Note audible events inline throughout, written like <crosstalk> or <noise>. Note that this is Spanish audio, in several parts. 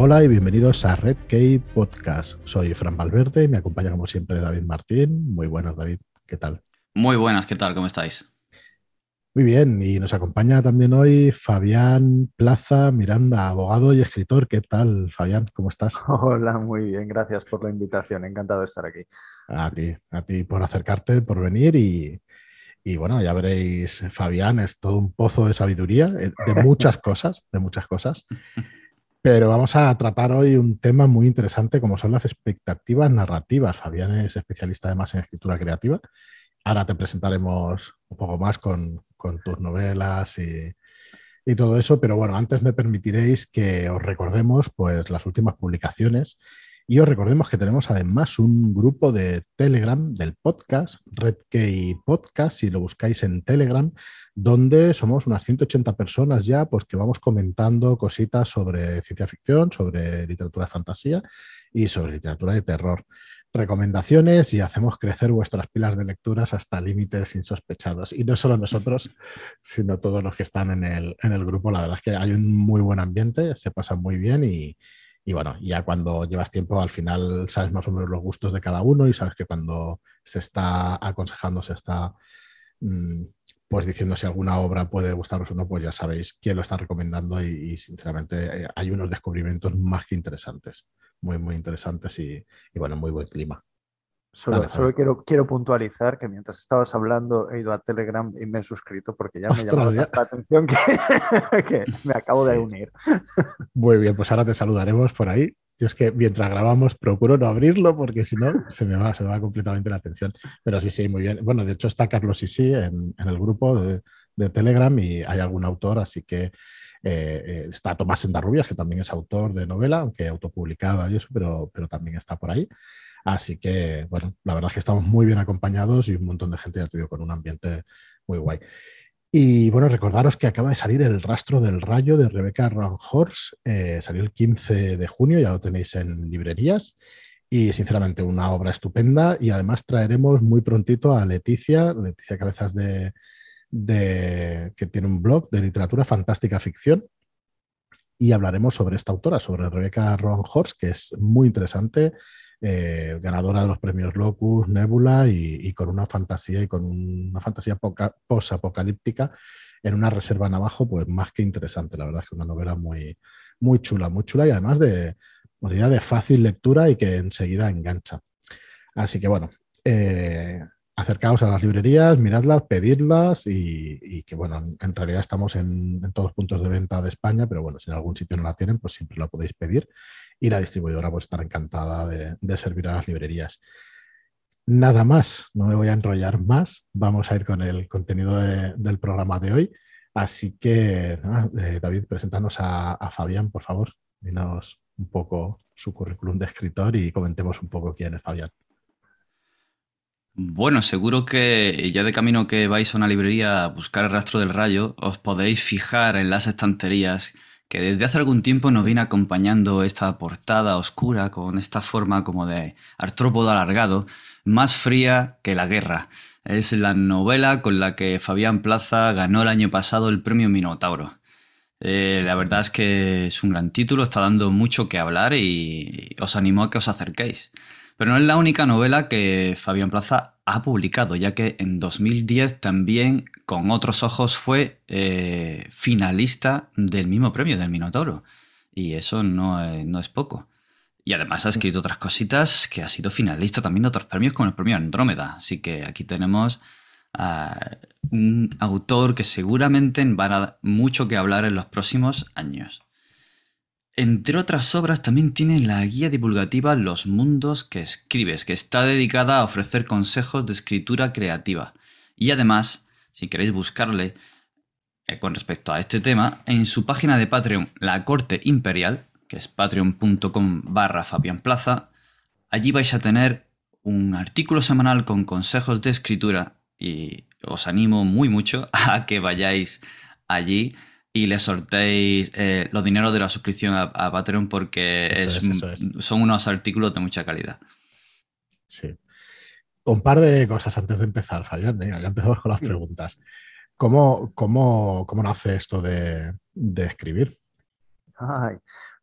Hola y bienvenidos a Red Key Podcast. Soy Fran Valverde y me acompaña como siempre David Martín. Muy buenas, David. ¿Qué tal? Muy buenas, ¿qué tal? ¿Cómo estáis? Muy bien, y nos acompaña también hoy Fabián Plaza Miranda, abogado y escritor. ¿Qué tal, Fabián? ¿Cómo estás? <laughs> Hola, muy bien, gracias por la invitación, encantado de estar aquí. A ti, a ti por acercarte, por venir y, y bueno, ya veréis, Fabián es todo un pozo de sabiduría, eh, de <laughs> muchas cosas, de muchas cosas. <laughs> Pero vamos a tratar hoy un tema muy interesante como son las expectativas narrativas. Fabián es especialista además en escritura creativa. Ahora te presentaremos un poco más con, tus novelas y, y, todo eso, pero bueno, antes me permitiréis que os recordemos pues las últimas publicaciones y os recordemos que tenemos además un grupo de Telegram del podcast, RedKey Podcast, si lo buscáis en Telegram, donde somos unas 180 personas ya, pues que vamos comentando cositas sobre ciencia ficción, sobre literatura de fantasía y sobre literatura de terror. Recomendaciones y hacemos crecer vuestras pilas de lecturas hasta límites insospechados. Y no solo nosotros, <laughs> sino todos los que están en el, en el grupo. La verdad es que hay un muy buen ambiente, se pasa muy bien y, y bueno, ya cuando llevas tiempo, al final sabes más o menos los gustos de cada uno y sabes que cuando se está aconsejando, se está mm, pues diciendo si alguna obra puede gustaros o no, pues ya sabéis quién lo está recomendando y, sinceramente eh, hay unos descubrimientos más que interesantes, muy, muy interesantes y, y bueno, muy buen clima. Solo, solo quiero, quiero puntualizar que mientras estabas hablando he ido a Telegram y me he suscrito porque ya me llamó la atención que, <laughs> que, me acabo de unir. Muy bien, pues ahora te saludaremos por ahí. Yo es que mientras grabamos procuro no abrirlo porque si no se me va, se me va completamente la atención. Pero sí, sí, muy bien. Bueno, de hecho está Carlos Isi en, en el grupo de, de, Telegram y hay algún autor, así que eh, eh, está Tomás Endarrubias, que también es autor de novela, aunque autopublicada y eso, pero, pero también está por ahí. Así que, bueno, la verdad es que estamos muy bien acompañados y un montón de gente ya te con un ambiente muy guay. Y bueno, recordaros que acaba de salir El rastro del rayo de Rebecca Horse. Eh, salió el 15 de junio, ya lo tenéis en librerías. Y sinceramente, una obra estupenda. Y además traeremos muy prontito a Leticia, Leticia Cabezas de, de que tiene un blog de literatura fantástica ficción. Y hablaremos sobre esta autora, sobre Rebecca Horse, que es muy interesante eh, ganadora de los premios Locus, Nebula y, con una fantasía y con una fantasía post-apocalíptica en una reserva navajo, pues más que interesante. La verdad es que una novela muy, muy chula, muy chula y además de, de fácil lectura y que enseguida engancha. Así que bueno, eh, acercaos a las librerías, miradlas, pedidlas y, que bueno, en, realidad estamos en, todos los puntos de venta de España, pero bueno, si en algún sitio no la tienen, pues siempre la podéis pedir y la distribuidora pues estará encantada de, servir a las librerías. Nada más, no me voy a enrollar más, vamos a ir con el contenido del programa de hoy. Así que, eh, David, preséntanos a, Fabián, por favor. Dinos un poco su currículum de escritor y comentemos un poco quién es Fabián. Bueno, seguro que ya de camino que vais a una librería a buscar el rastro del rayo, os podéis fijar en las estanterías que desde hace algún tiempo nos viene acompañando esta portada oscura con esta forma como de artrópodo alargado, más fría que la guerra. Es la novela con la que Fabián Plaza ganó el año pasado el premio Minotauro. Eh, la verdad es que es un gran título, está dando mucho que hablar y os animo a que os acerquéis. Pero no es la única novela que Fabián Plaza ha publicado, ya que en 2010 también con otros ojos fue eh, finalista del mismo premio, del Minotauro. Y eso no es, no es, poco. Y además ha escrito otras cositas que ha sido finalista también de otros premios, como el premio Andrómeda. Así que aquí tenemos a un autor que seguramente va a dar mucho que hablar en los próximos años. Entre otras obras también tiene la guía divulgativa Los mundos que escribes, que está dedicada a ofrecer consejos de escritura creativa. Y además, si queréis buscarle eh, con respecto a este tema, en su página de Patreon, La Corte Imperial, que es patreon.com barra Fabián Plaza, allí vais a tener un artículo semanal con consejos de escritura y os animo muy mucho <laughs> a que vayáis allí y le sorteéis eh, los dineros de la suscripción a, Patreon porque son unos artículos de mucha calidad. Sí. Un par de cosas antes de empezar, Fabián. ya empezamos con las preguntas. ¿Cómo, cómo, cómo nace esto de, escribir?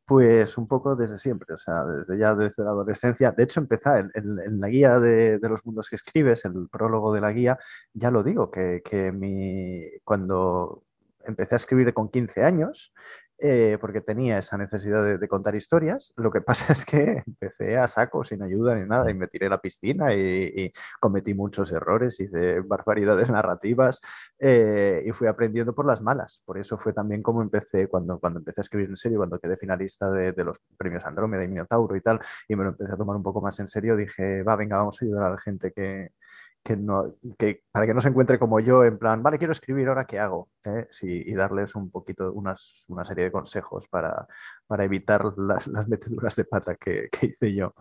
Pues un poco desde siempre, o sea, desde ya desde la adolescencia. De hecho, empecé en, la guía de, los mundos que escribes, el prólogo de la guía, ya lo digo, que, que mi, cuando empecé a escribir con 15 años, eh, porque tenía esa necesidad de, contar historias. Lo que <laughs> pasa es que empecé a saco, sin ayuda ni nada, y me tiré a la piscina y, cometí muchos errores, hice barbaridades <laughs> narrativas eh, y fui aprendiendo por las malas. Por eso fue también como empecé, cuando, cuando empecé a escribir en serio, cuando quedé finalista de, de los premios Andrómeda y Minotauro y tal, y me lo empecé a tomar un poco más en serio, dije, va, venga, vamos a ayudar a la gente que, que no, que, para que no se encuentre como yo, en plan, vale, quiero escribir, ahora qué hago, ¿eh? y darles un poquito, unas, una serie de consejos para, para evitar las, las, meteduras de pata que, que hice yo.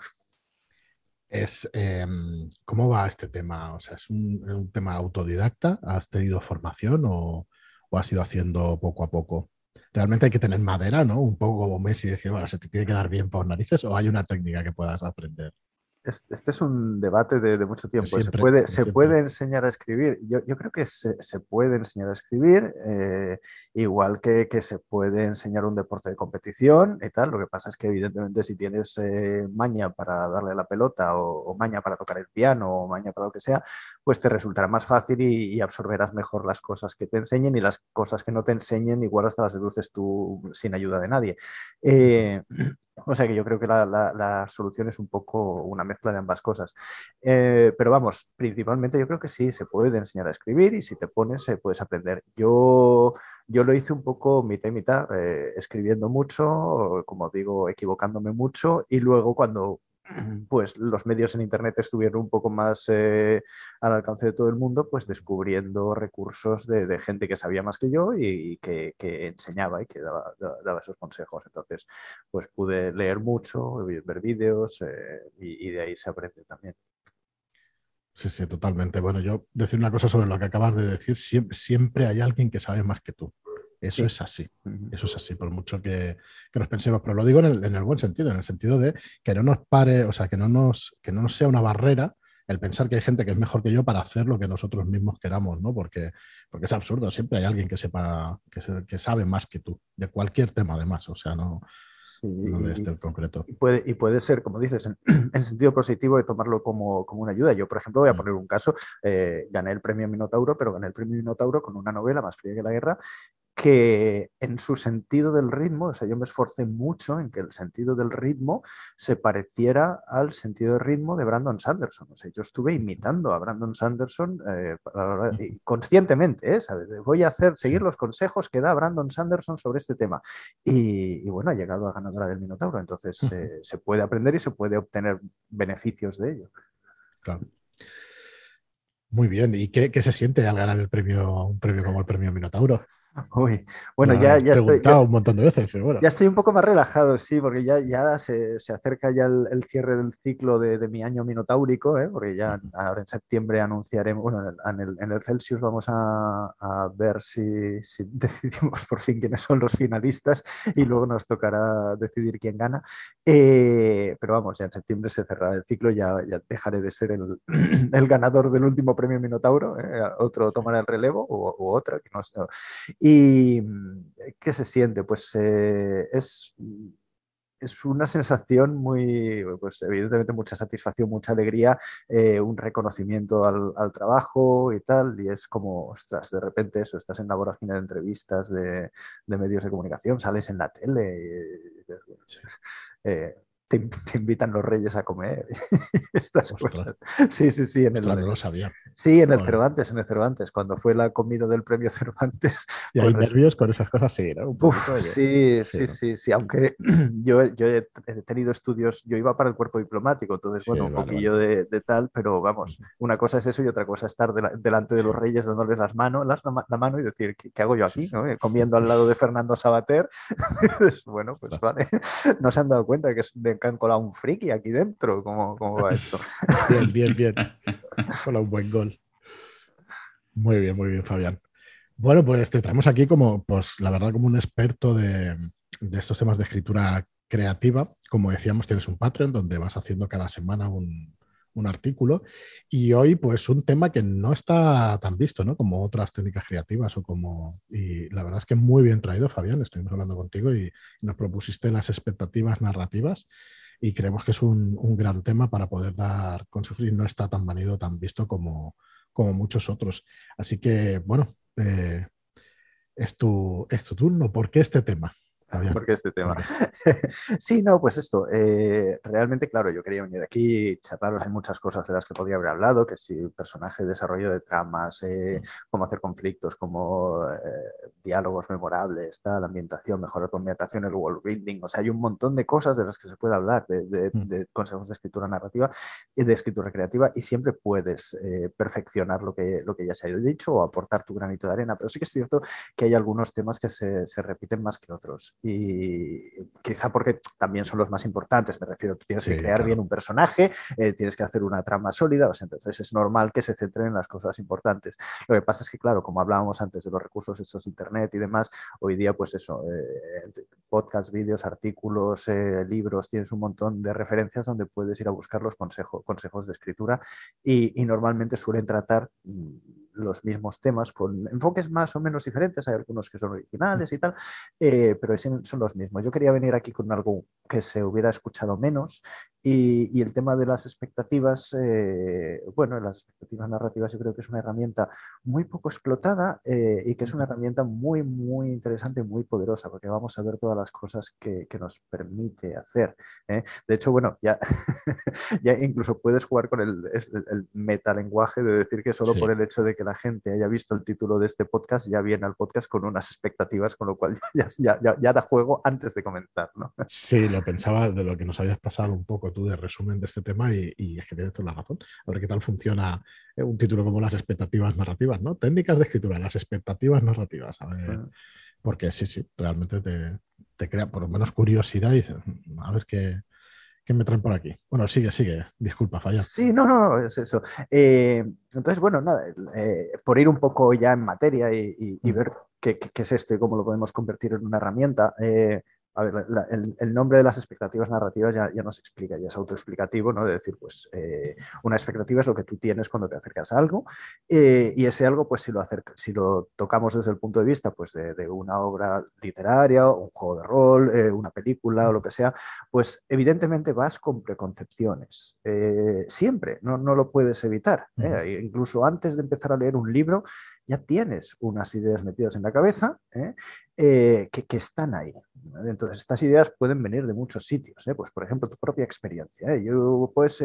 Es, em, ¿Cómo va este tema? O sea, ¿es un, un tema autodidacta? ¿Has tenido formación o, o, has ido haciendo poco a poco? Realmente hay que tener madera, ¿no? Un poco como Messi, decir, bueno, se te tiene que dar bien por narices o hay una técnica que puedas aprender. Este es un debate de, mucho tiempo. se, puede, se puede enseñar a escribir. Yo, creo que se, puede enseñar a escribir, eh, igual que, se puede enseñar un deporte de competición y tal. Lo que pasa es que, evidentemente, si tienes eh, maña para darle la pelota o, maña para tocar el piano o maña para lo que sea, pues te resultará más fácil y, absorberás mejor las cosas que te enseñen y las cosas que no te enseñen, igual hasta las deduces tú sin ayuda de nadie. Eh, <clears throat> o sea que yo creo que la, solución es un poco una mezcla de ambas cosas. Eh, pero vamos, principalmente yo creo que sí, se puede enseñar a escribir y si te pones, eh, puedes aprender. Yo, yo lo hice un poco mitad y mitad, eh, escribiendo mucho, como digo, equivocándome mucho y luego cuando <clears throat> pues los medios en Internet estuvieron un poco más eh, al alcance de todo el mundo, pues descubriendo recursos de, gente que sabía más que yo y, que, enseñaba y que daba, esos consejos. Entonces, pues pude leer mucho, ver vídeos eh, y, de ahí se aprende también. Sí, sí, totalmente. Bueno, yo decir una cosa sobre lo que acabas de decir, siempre hay alguien que sabe más que tú. Eso es así, eso es así, por mucho que, nos pensemos, pero lo digo en el, buen sentido, en el sentido de que no nos pare, o sea, que no nos, que no nos sea una barrera el pensar que hay gente que es mejor que yo para hacer lo que nosotros mismos queramos, ¿no? Porque, porque es absurdo, siempre hay alguien que sepa, que, sabe más que tú, de cualquier tema además, o sea, no, de este en concreto. Y puede, y puede ser, como dices, en, <clears throat> sentido positivo de tomarlo como, como, una ayuda. Yo, por ejemplo, voy a mm. poner un caso, eh, gané el premio Minotauro, pero gané el premio Minotauro con una novela más fría que la guerra que en su sentido del ritmo, o sea, yo me esforcé mucho en que el sentido del ritmo se pareciera al sentido del ritmo de Brandon Sanderson. O sea, yo estuve imitando a Brandon Sanderson eh, conscientemente, ¿eh? voy a hacer, seguir los consejos que da Brandon Sanderson sobre este tema. Y, bueno, ha llegado a ganadora del Minotauro, entonces eh, se puede aprender y se puede obtener beneficios de ello. Claro. Muy bien, ¿y qué, qué, se siente al ganar el premio, un premio como el premio Minotauro? <laughs> Uy, bueno, ya, ya estoy. un montón de veces, Ya estoy un poco más relajado, sí, porque ya, ya se, se acerca ya el, cierre del ciclo de, de mi año minotaurico, ¿eh? porque ya ahora en septiembre anunciaremos, bueno, en el, en el Celsius vamos a, a ver si, si, <laughs> decidimos por fin quiénes son los finalistas y luego nos tocará decidir quién gana. Eh, pero vamos, ya en septiembre se cerrará el ciclo, ya, ya dejaré de ser el, <clears throat> el ganador del último premio Minotauro, ¿eh? otro tomará el relevo u, u otra, que no sé. ¿Y mm, qué se siente? Pues eh, es, es una sensación muy, pues evidentemente mucha satisfacción, mucha alegría, eh, un reconocimiento al, trabajo y tal, y es como, ostras, de repente eso, estás en la vorágine de entrevistas de, medios de comunicación, sales en la tele, eh, te, invitan los reyes a comer. <laughs> Estas cosas. Sí, sí, sí. En el, no lo sabía. Sí, en el Cervantes, en el Cervantes, cuando fue la comida del premio Cervantes. <laughs> Y hay nervios con esas cosas, sí, ¿no? sí, sí, sí, sí, aunque <clears throat> yo, yo he tenido estudios, yo iba para el cuerpo diplomático, entonces, bueno, un poquillo De, tal, pero vamos, una cosa es eso y otra cosa es estar delante de los reyes dándoles las manos, las, la mano y decir, ¿qué, hago yo aquí? ¿no? Comiendo al lado de Fernando Sabater. <laughs> bueno, pues vale, no se han dado cuenta que es de han colado un friki aquí dentro. ¿Cómo, cómo va esto? <laughs> bien, bien, bien. <laughs> Colado un buen gol. Muy bien, muy bien, Fabián. Bueno, pues te traemos aquí como, pues la verdad, como un experto de, estos temas de escritura creativa. Como decíamos, tienes un Patreon donde vas haciendo cada semana un, un artículo. Y hoy, pues, un tema que no está tan visto, ¿no? Como otras técnicas creativas o como... Y la verdad es que muy bien traído, Fabián. Estuvimos hablando contigo y nos propusiste las expectativas narrativas y creemos que es un, gran tema para poder dar consejos y no está tan manido, tan visto como, como muchos otros. Así que, bueno, eh, es, tu, es tu turno. ¿Por qué este tema? Porque este tema. <laughs> sí, no, pues esto, eh, realmente, claro, yo quería venir aquí, charlaros, hay muchas cosas de las que podría haber hablado, que si personaje, desarrollo de tramas, eh, mm. cómo hacer conflictos, cómo eh, diálogos memorables, la ambientación, mejorar tu ambientación, el world building, o sea, hay un montón de cosas de las que se puede hablar, de, mm. de, consejos de escritura narrativa y de escritura creativa, y siempre puedes perfeccionar lo que, lo que ya se ha dicho o aportar tu granito de arena, pero sí que es cierto que hay algunos temas que se, se repiten más que otros y quizá porque también son los más importantes, me refiero, tú tienes que crear bien un personaje, eh, tienes que hacer una trama sólida, entonces es normal que se centren en las cosas importantes. Lo que pasa es que, claro, como hablábamos antes de los recursos estos internet y demás, hoy día, pues eso, eh, podcasts, vídeos, artículos, eh, libros, tienes un montón de referencias donde puedes ir a buscar los consejos, consejos de escritura y, y normalmente suelen tratar mm, los mismos temas con enfoques más o menos diferentes, hay algunos que son originales y tal, eh, pero son los mismos. Yo quería venir aquí con algo que se hubiera escuchado menos y, el tema de las expectativas, eh, bueno, las expectativas narrativas yo creo que es una herramienta muy poco explotada eh, y que es una herramienta muy, muy interesante, muy poderosa, porque vamos a ver todas las cosas que, nos permite hacer. De hecho, bueno, ya, <laughs> ya incluso puedes jugar con el, el, metalenguaje de decir que solo por el hecho de que la gente haya visto el título de este podcast, ya viene al podcast con unas expectativas, con lo cual <laughs> ya, ya, da juego antes de comenzar. ¿no? Sí, lo pensaba de lo que nos habías pasado un poco tú de resumen de este tema y, es que tienes toda la razón. A ver qué tal funciona eh, un título como las expectativas narrativas, ¿no? Técnicas de escritura, las expectativas narrativas. A ver, Porque sí, sí, realmente te, te crea por lo menos curiosidad y a ver qué, ¿Qué me traen por aquí? Bueno, sigue, sigue. Disculpa, falla. Sí, no, no, es eso. Eh, entonces, bueno, nada, eh, por ir un poco ya en materia y, mm. ver qué, qué, es esto y cómo lo podemos convertir en una herramienta. Eh, a ver, el, nombre de las expectativas narrativas ya, ya, nos explica, ya es autoexplicativo, ¿no? De decir, pues eh, una expectativa es lo que tú tienes cuando te acercas a algo eh, y ese algo, pues si lo, si lo tocamos desde el punto de vista pues, de, una obra literaria, un juego de rol, eh, una película o lo que sea, pues evidentemente vas con preconcepciones. siempre, no, no, lo puedes evitar. Incluso antes de empezar a leer un libro, ya tienes unas ideas metidas en la cabeza ¿eh? Eh, que, están ahí. Entonces, estas ideas pueden venir de muchos sitios. ¿eh? Pues, por ejemplo, tu propia experiencia. Yo, pues,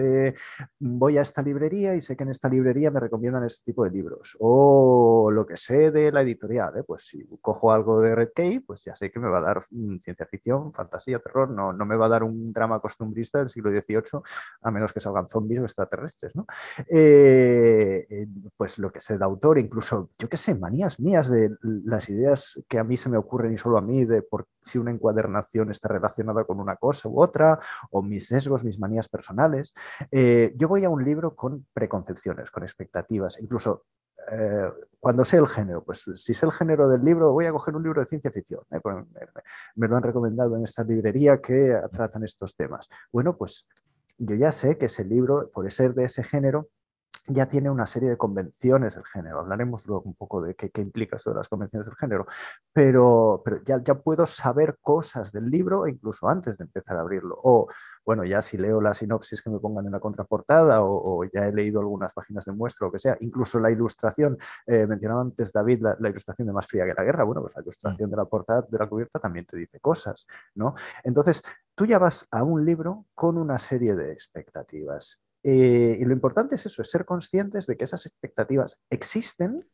voy a esta librería y sé que en esta librería me recomiendan este tipo de libros. O lo que sé de la editorial. Pues, si cojo algo de Red Key, pues ya sé que me va a dar mm, ciencia ficción, fantasía, terror. No, no me va a dar un drama costumbrista del siglo XVIII, a menos que salgan zombies o extraterrestres. ¿no? pues lo que sé de autor, incluso yo qué sé, manías mías de las ideas que a mí se me ocurren y solo a mí, de por si una encuadernación está relacionada con una cosa u otra, o mis sesgos, mis manías personales. Eh, yo voy a un libro con preconcepciones, con expectativas, incluso eh, cuando sé el género, pues si sé el género del libro, voy a coger un libro de ciencia ficción. Pues, me, lo han recomendado en esta librería que tratan estos temas. Bueno, pues yo ya sé que ese libro, por ser de ese género, ya tiene una serie de convenciones del género. Hablaremos luego un poco de qué, implica esto de las convenciones del género, pero, pero ya, ya, puedo saber cosas del libro incluso antes de empezar a abrirlo. O, bueno, ya si leo la sinopsis que me pongan en la contraportada o, ya he leído algunas páginas de muestra o que sea, incluso la ilustración, eh, mencionaba antes David la, ilustración de Más fría que la guerra, bueno, pues la ilustración mm. de la portada, de la cubierta también te dice cosas, ¿no? Entonces, tú ya vas a un libro con una serie de expectativas eh, y lo importante es eso, es ser conscientes de que esas expectativas existen,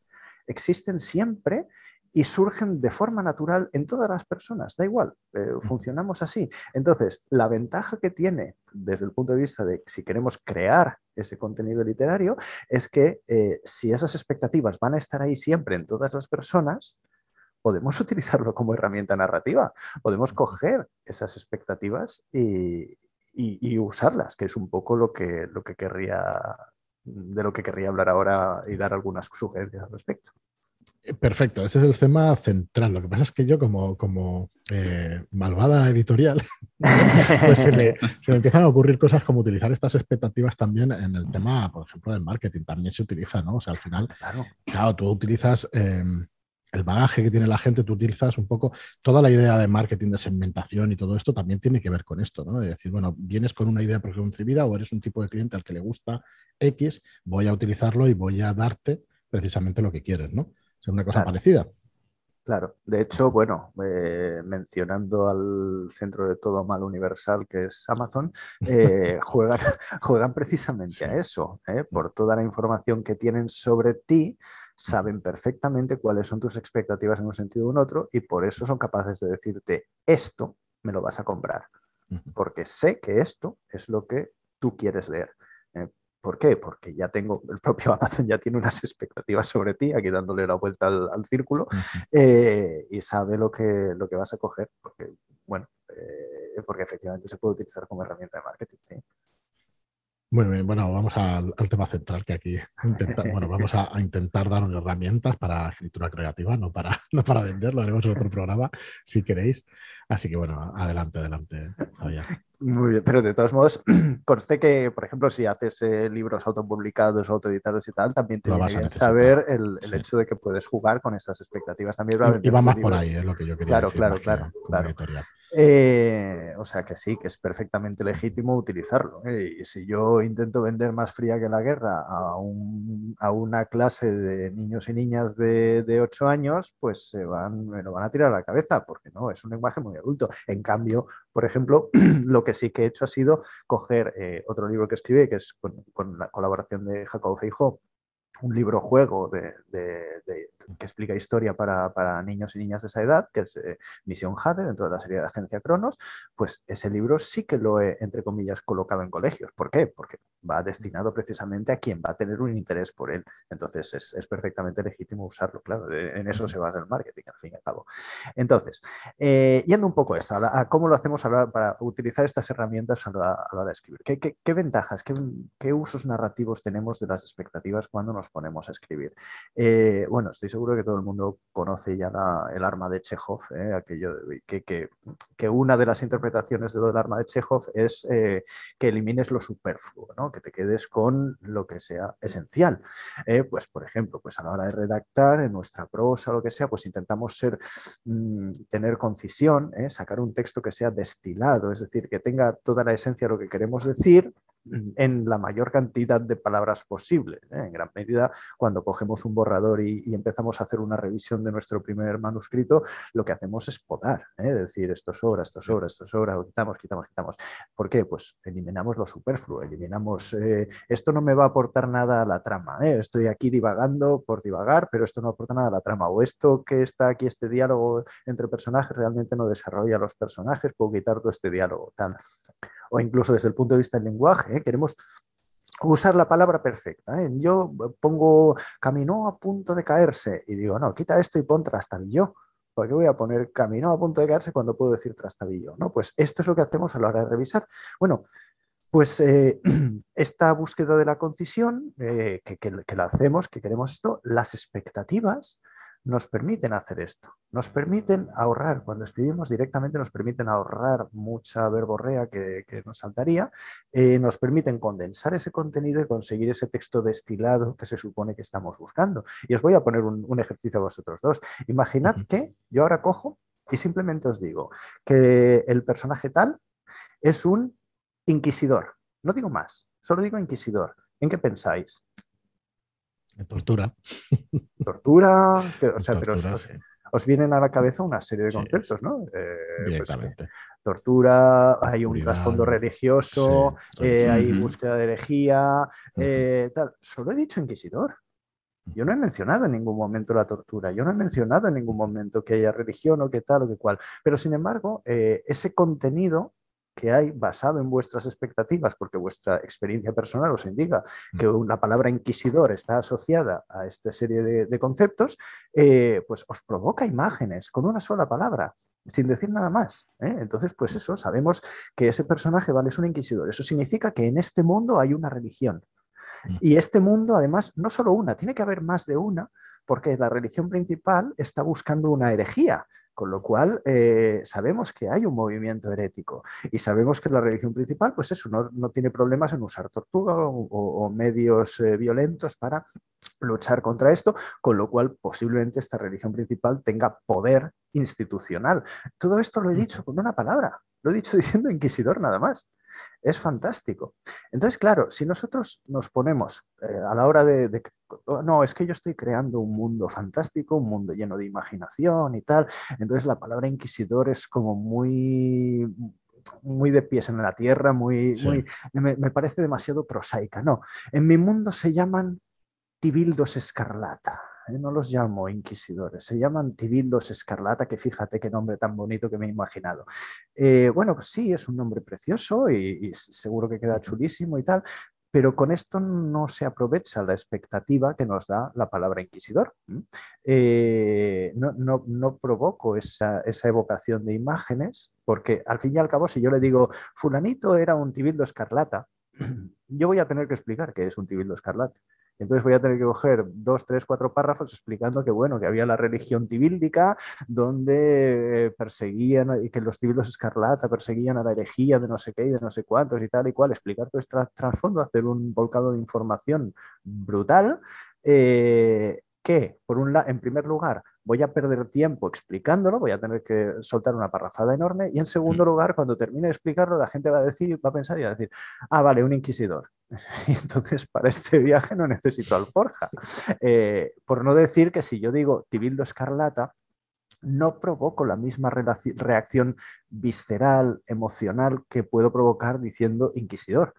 existen siempre y surgen de forma natural en todas las personas, da igual, eh, funcionamos así. Entonces, la ventaja que tiene desde el punto de vista de si queremos crear ese contenido literario es que eh, si esas expectativas van a estar ahí siempre en todas las personas, podemos <laughs> utilizarlo como herramienta narrativa, podemos coger esas expectativas y, y, usarlas, que es un poco lo que, lo que querría, de lo que querría hablar ahora y dar algunas sugerencias al respecto. Perfecto, ese es el tema central. Lo que pasa es que yo, como, como eh, malvada editorial, <laughs> pues <laughs> se me, empiezan a ocurrir cosas como utilizar estas expectativas también en el tema, por ejemplo, del marketing. También se utiliza, ¿no? O sea, al final, claro, tú utilizas em, el bagaje que tiene la gente, tú utilizas un poco toda la idea de marketing, de segmentación y todo esto también tiene que ver con esto, ¿no? Es decir, bueno, vienes con una idea preconcebida o eres un tipo de cliente al que le gusta X, voy a utilizarlo y voy a darte precisamente lo que quieres, ¿no? Es una cosa parecida. Claro, de hecho, bueno, eh, mencionando al centro de todo mal universal que es Amazon, <laughs> eh, juegan, <laughs> juegan, precisamente a eso, ¿eh? por toda la información que tienen sobre ti, saben perfectamente cuáles son tus expectativas en un sentido u otro y por eso son capaces de decirte, esto me lo vas a comprar, porque sé que esto es lo que tú quieres leer. ¿Por qué? Porque ya tengo, el propio <laughs> Amazon ya tiene unas expectativas sobre ti, aquí dándole la vuelta al, círculo, eh, y sabe lo que, lo que vas a coger, porque, bueno, eh, porque efectivamente se puede utilizar como herramienta de marketing. ¿sí? Muy bien, bueno, vamos al, tema central que aquí <laughs> bueno, vamos a, intentar dar herramientas para escritura creativa, no para, <laughs> no para venderlo, haremos en otro programa si queréis. Así que bueno, adelante, adelante, Javier. Muy bien, pero de todos modos, <clears throat> conste que, por ejemplo, si haces eh, libros autopublicados, autoeditados y tal, también te vas a saber el, hecho de que puedes jugar con estas expectativas. También y, va más por ahí, es lo que yo quería claro, decir. Claro, claro, claro. Eh, o sea que sí, que es perfectamente legítimo utilizarlo. ¿eh? Y si yo intento vender más fría que la guerra a, una clase de niños y niñas de, de 8 años, pues se van, me lo van a tirar a la cabeza, porque no, es un lenguaje muy adulto. En cambio, por ejemplo, <clears throat> lo que sí que he hecho ha sido coger eh, otro libro que escribí, que es con, la colaboración de Jacobo Feijó, un libro juego de, que explica historia para, niños y niñas de esa edad, que es eh, Misión Jade, dentro de la serie de Agencia Cronos, pues ese libro sí que lo he, entre comillas, colocado en colegios. ¿Por qué? Porque va destinado precisamente a quien va a tener un interés por él. Entonces es, perfectamente legítimo usarlo, claro, en eso se basa el marketing, al fin y al cabo. Entonces, eh, yendo un poco a esto, a, cómo lo hacemos para utilizar estas herramientas a la, hora de escribir. ¿Qué, ventajas, qué, usos narrativos tenemos de las expectativas cuando nos ponemos a escribir? Eh, bueno, estoy seguro que todo el mundo conoce ya el arma de Chekhov, ¿eh? aquello que, que, una de las interpretaciones de lo del arma de Chekhov es eh, que elimines lo superfluo, ¿no? que te quedes con lo que sea esencial. Pues, por ejemplo, pues a la hora de redactar en nuestra prosa o lo que sea, pues intentamos ser, mm, tener concisión, sacar un texto que sea destilado, es decir, que tenga toda la esencia de lo que queremos decir, en la mayor cantidad de palabras posibles. ¿eh? En gran medida, cuando cogemos un borrador y, empezamos a hacer una revisión de nuestro primer manuscrito, lo que hacemos es podar, ¿eh? decir esto sobra, esto sobra, esto sobra, quitamos, quitamos, quitamos. ¿Por qué? Pues eliminamos lo superfluo, eliminamos, eh, esto no me va a aportar nada a la trama, estoy aquí divagando por divagar, pero esto no aporta nada a la trama, o esto que está aquí, este diálogo entre personajes, realmente no desarrolla los personajes, puedo quitar todo este diálogo, tal o incluso desde el punto de vista del lenguaje. ¿eh? Queremos usar la palabra perfecta. ¿eh? Yo pongo caminó a punto de caerse y digo, no, quita esto y pon trastabillo. ¿Por qué voy a poner caminó a punto de caerse cuando puedo decir trastabillo? ¿no? Pues esto es lo que hacemos a la hora de revisar. Bueno, pues eh, <clears throat> esta búsqueda de la concisión, que, que, la hacemos, que queremos esto, las expectativas, nos permiten hacer esto, nos permiten ahorrar, cuando escribimos directamente nos permiten ahorrar mucha verborrea que, nos saltaría, eh, nos permiten condensar ese contenido y conseguir ese texto destilado que se supone que estamos buscando. Y os voy a poner un, ejercicio a vosotros dos. Imaginad que yo ahora cojo y simplemente os digo que el personaje tal es un inquisidor, no digo más, solo digo inquisidor. ¿En qué pensáis? Tortura. Tortura, o sea, pero os, vienen a la cabeza una serie de conceptos, ¿no? Eh, pues, tortura, hay un trasfondo religioso, eh, hay búsqueda de herejía, eh, tal. Solo he dicho inquisidor. Yo no he mencionado en ningún momento la tortura, yo no he mencionado en ningún momento que haya religión o que tal o que cual, pero sin embargo, ese contenido que hay basado en vuestras expectativas, porque vuestra experiencia personal os indica mm. que la palabra inquisidor está asociada a esta serie de, conceptos, eh, pues os provoca imágenes con una sola palabra sin decir nada más. ¿eh? Entonces, pues mm. eso, sabemos que ese personaje vale es un inquisidor. Eso significa que en este mundo hay una religión. Mm. Y este mundo, además, no solo una, tiene que haber más de una, porque la religión principal está buscando una herejía. Con lo cual, eh, sabemos que hay un movimiento herético y sabemos que la religión principal, pues eso, no, tiene problemas en usar tortura o, medios eh, violentos para luchar contra esto, con lo cual posiblemente esta religión principal tenga poder institucional. Todo esto lo he dicho con una palabra, lo he dicho <laughs> diciendo inquisidor nada más. Es fantástico. Entonces, claro, si nosotros nos ponemos eh, a la hora de, oh, no, es que yo estoy creando un mundo fantástico, un mundo lleno de imaginación y tal, entonces la palabra inquisidor es como muy muy de pies en la tierra, muy, muy me, me, parece demasiado prosaica. No, en mi mundo se llaman tibildos escarlata. No los llamo inquisidores, se llaman tibildos escarlata, que fíjate qué nombre tan bonito que me he imaginado. Eh, bueno, pues sí, es un nombre precioso y, seguro que queda chulísimo y tal, pero con esto no se aprovecha la expectativa que nos da la palabra inquisidor. Eh, no, provoco esa, esa, evocación de imágenes, porque al fin y al cabo, si yo le digo, fulanito era un tibildo escarlata, <clears throat> yo voy a tener que explicar qué es un tibildo escarlata. Entonces voy a tener que coger dos, tres, cuatro párrafos explicando que, bueno, que había la religión tibíldica donde perseguían y que los tibilos escarlata perseguían a la herejía de no sé qué y de no sé cuántos y tal y cual, explicar todo este trasfondo, hacer un volcado de información brutal. Eh, que, por un en primer lugar, voy a perder tiempo explicándolo, voy a tener que soltar una parrafada enorme, y en segundo lugar, cuando termine de explicarlo, la gente va a decir, va a pensar y va a decir, ah, vale, un inquisidor. <laughs> Y entonces, para este viaje no necesito alforja. Eh, por no decir que si yo digo Tibildo Escarlata, no provoco la misma reacción visceral, emocional que puedo provocar diciendo inquisidor.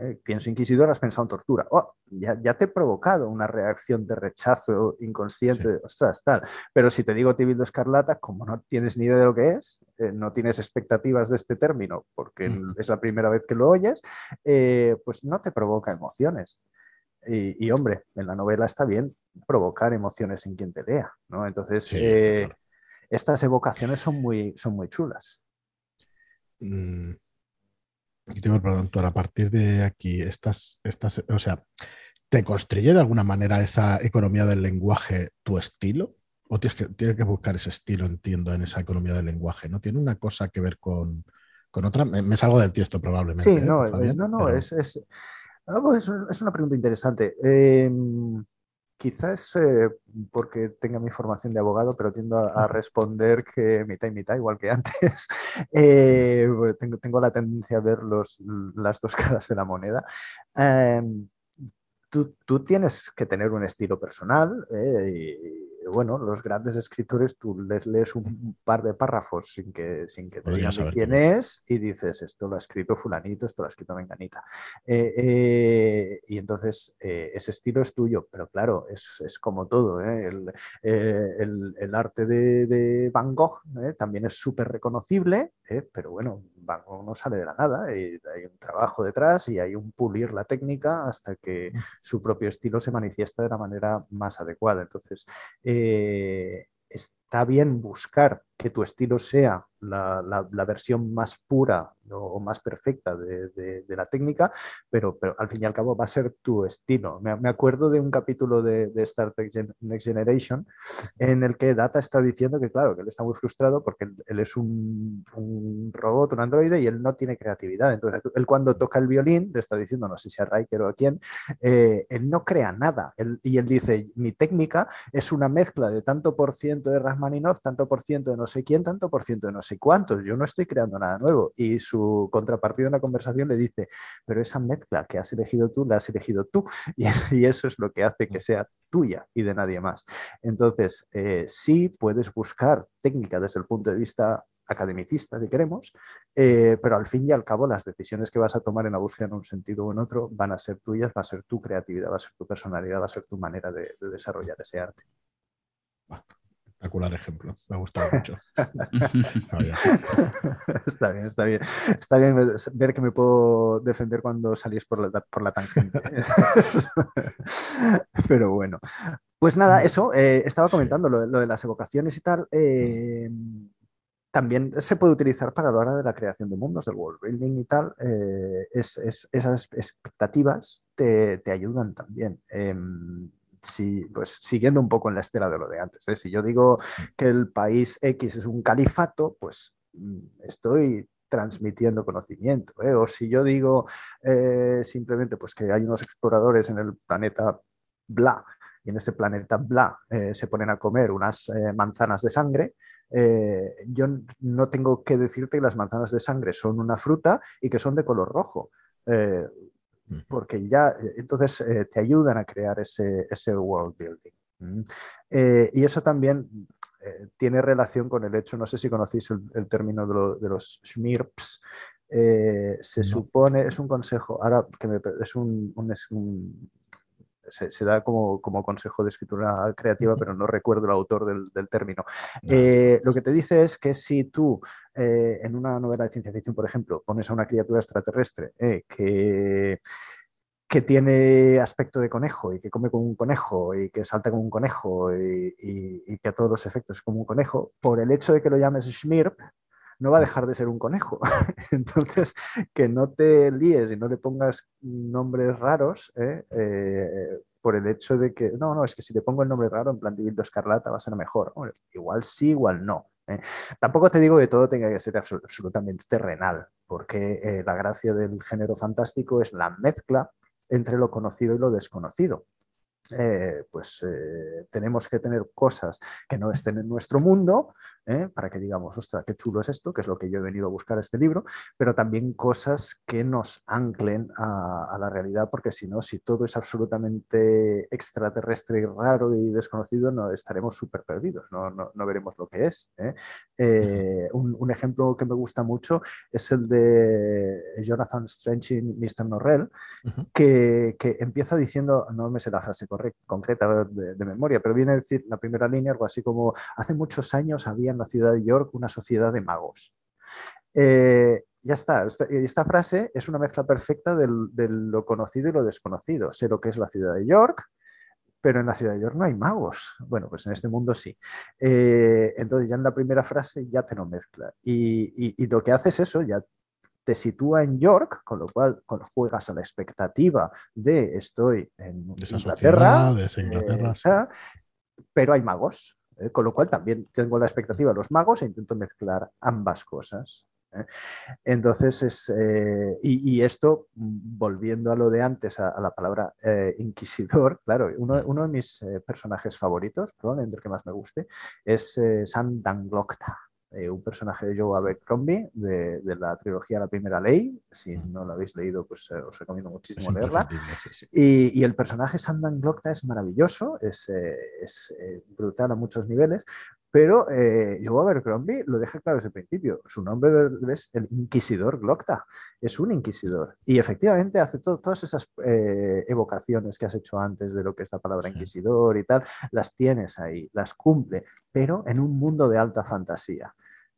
Eh, pienso inquisidor, has pensado en tortura. Oh, ya, te he provocado una reacción de rechazo inconsciente, ostras, tal. Pero si te digo tibildo escarlata, como no tienes ni idea de lo que es, eh, no tienes expectativas de este término, porque mm. es la primera vez que lo oyes, eh, pues no te provoca emociones. Y, hombre, en la novela está bien provocar emociones en quien te lea, ¿no? Entonces, estas evocaciones son muy, son muy chulas. Mm, y te voy a preguntar, a partir de aquí, estas, estas, o sea, ¿te construye de alguna manera esa economía del lenguaje tu estilo? ¿O tienes que, tienes que buscar ese estilo, entiendo, en esa economía del lenguaje? ¿No tiene una cosa que ver con, otra? Me, salgo del texto probablemente. Sí, ¿eh? no, no, no, es, es, es, una pregunta interesante. Eh, Quizás eh, porque tenga mi formación de abogado, pero tiendo a, responder que mitad y mitad, igual que <laughs> antes. Eh, tengo, tengo, la tendencia a ver los, las dos <laughs> caras de la moneda. Em, tú, tú, tienes que tener un estilo personal bueno, los grandes escritores, tú les lees un par de párrafos sin que, sin que te digan quién es y dices, esto lo ha escrito fulanito, esto lo ha escrito menganita. Eh, eh, y entonces eh, ese estilo es tuyo, pero claro, es, es como todo. El, el, el, arte de, de Van Gogh también es súper reconocible, pero bueno, Van Gogh no sale de la nada, hay un trabajo detrás y hay un pulir la técnica hasta que mm. su propio estilo se manifiesta de la manera más adecuada. Entonces, eh, eh, está bien buscar que tu estilo sea la, versión más pura o más perfecta de, la técnica, pero, pero, al fin y al cabo va a ser tu estilo. Me, acuerdo de un capítulo de, Star Trek Next Generation en el que Data está diciendo que, claro, que él está muy frustrado porque él, es un, robot, un androide, y él no tiene creatividad. Entonces, él cuando toca el violín, le está diciendo, no sé si a Riker o a quién, eh, él no crea nada. y él dice, mi técnica es una mezcla de tanto por ciento de Rachmaninoff, tanto por ciento de no sé quién, tanto por ciento de no sé cuántos. Yo no estoy creando nada nuevo. Y su contrapartido en la conversación le dice, pero esa mezcla que has elegido tú, la has elegido tú. <laughs> Y, eso es lo que hace que sea tuya y de nadie más. Entonces, eh, sí puedes buscar técnica desde el punto de vista academicista, si queremos, eh, pero al fin y al cabo las decisiones que vas a tomar en la búsqueda en un sentido o en otro van a ser tuyas, va a ser tu creatividad, va a ser tu personalidad, va a ser tu manera de desarrollar ese arte espectacular ejemplo. Me ha gustado mucho. <laughs> <laughs> está bien, está bien. Está bien ver que me puedo defender cuando salís por la, por la tangente. <laughs> Pero bueno. Pues nada, eso, eh, estaba comentando lo, de las evocaciones y tal. Eh, también se puede utilizar para la hora de la creación de mundos, del world building y tal. Eh, es, esas expectativas te, te ayudan también. Si, pues, siguiendo un poco en la estela de lo de antes, ¿eh? si yo digo que el país X es un califato, pues mm, estoy transmitiendo conocimiento. ¿eh? O si yo digo eh, simplemente pues, que hay unos exploradores en el planeta Bla y en ese planeta Bla se ponen a comer unas manzanas de sangre, yo no tengo que decirte que las manzanas de sangre son una fruta y que son de color rojo porque ya eh, entonces eh, te ayudan a crear ese, ese world building. Eh, y eso también tiene relación con el hecho, no sé si conocéis el, término de, los schmirps, se supone, es un consejo, ahora que es un, se, da como, consejo de escritura creativa, pero no recuerdo el autor del, término. lo que te dice es que si tú en una novela de ciencia ficción, por ejemplo, pones a una criatura extraterrestre que que tiene aspecto de conejo y que come como un conejo y que salta como un conejo y, que a todos los efectos es como un conejo, por el hecho de que lo llames Schmirp, no va a dejar de ser un conejo. <laughs> Entonces, que no te líes y no le pongas nombres raros ¿eh? Eh, por el hecho de que, no, no, es que si le pongo el nombre raro en plan de Escarlata va a ser mejor. igual sí, igual no. ¿eh? Tampoco te digo que todo tenga que ser absolutamente terrenal, porque la gracia del género fantástico es la mezcla entre lo conocido y lo desconocido. Eh, pues eh, tenemos que tener cosas que no estén en nuestro mundo ¿eh? para que digamos, ostras, qué chulo es esto, que es lo que yo he venido a buscar este libro, pero también cosas que nos anclen a, la realidad, porque si no, si todo es absolutamente extraterrestre y raro y desconocido, no estaremos súper perdidos, no, no, veremos lo que es. Un, ejemplo que me gusta mucho es el de Jonathan Strange y Mr. Norrell, que, que, empieza diciendo, no me sé la frase concreta de, memoria, pero viene a decir la primera línea algo así como, hace muchos años había en la ciudad de York una sociedad de magos. Eh, ya está, esta, frase es una mezcla perfecta de lo conocido y lo desconocido. Sé lo que es la ciudad de York, pero en la ciudad de York no hay magos. Bueno, pues en este mundo sí. Eh, entonces ya en la primera frase ya te lo mezcla. Y, y, lo que hace es eso, ya te sitúa en York, con lo cual juegas a la expectativa de estoy en Inglaterra, eh, pero hay magos, eh, con lo cual también tengo la expectativa de los magos e intento mezclar ambas cosas. ¿eh? Entonces, es, y, esto, volviendo a lo de antes, a, la palabra inquisidor, claro, uno, uno de mis personajes favoritos, probablemente el que más me guste, es Sam Danglocta. Eh, un personaje de Joe Abercrombie de, de, la trilogía La Primera Ley. Si no lo habéis leído, pues eh, os recomiendo muchísimo leerla. Y, y, el personaje Sandan Glocta es maravilloso, es, eh, es brutal a muchos niveles, pero Joe Abercrombie lo deja claro desde el principio. Su nombre es el Inquisidor Glocta. Es un inquisidor. Y efectivamente hace todas esas evocaciones que has hecho antes de lo que es la palabra inquisidor y tal, las tienes ahí, las cumple, pero en un mundo de alta fantasía.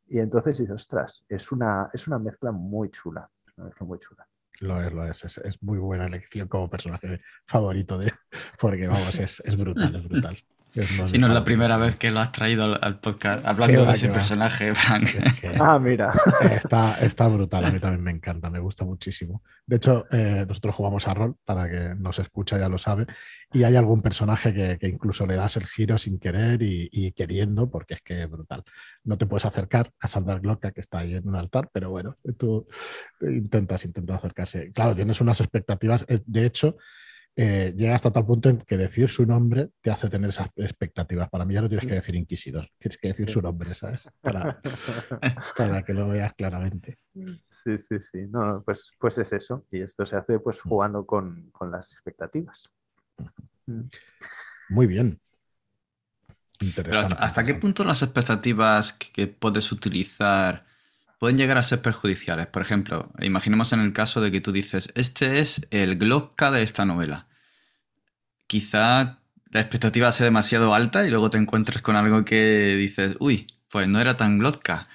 Y entonces dices, ostras, es una, es una mezcla muy chula, una mezcla muy chula. Lo es, lo es, es, muy buena elección como personaje favorito de, porque vamos, es, es brutal, es brutal. Si no es la primera vez que lo has traído al, podcast hablando de ese personaje, Frank. <laughs> ah, mira. Está, está, brutal, a mí también me encanta, me gusta muchísimo. De hecho, eh, nosotros jugamos a rol, para que nos escucha ya lo sabe, y hay algún personaje que, incluso le das el giro sin querer y, queriendo, porque es que es brutal. No te puedes acercar a Sandar Glocka, que está ahí en un altar, pero bueno, tú intentas, intentas acercarse. Claro, tienes unas expectativas. Eh, de hecho, eh, llega hasta tal punto en que decir su nombre te hace tener esas expectativas. Para mí ya no tienes que decir inquisidor, tienes que decir su nombre, ¿sabes? Para, <laughs> que lo veas claramente. Sí, sí, sí. No, pues, pues es eso. Y esto se hace pues mm. jugando con, las expectativas. Mm. Muy bien. Interesante. hasta, qué punto las expectativas que, puedes utilizar pueden llegar a ser perjudiciales. Por ejemplo, imaginemos en el caso de que tú dices, este es el Glocka de esta novela. Quizá la expectativa sea demasiado alta y luego te encuentres con algo que dices, uy, pues no era tan Glocka.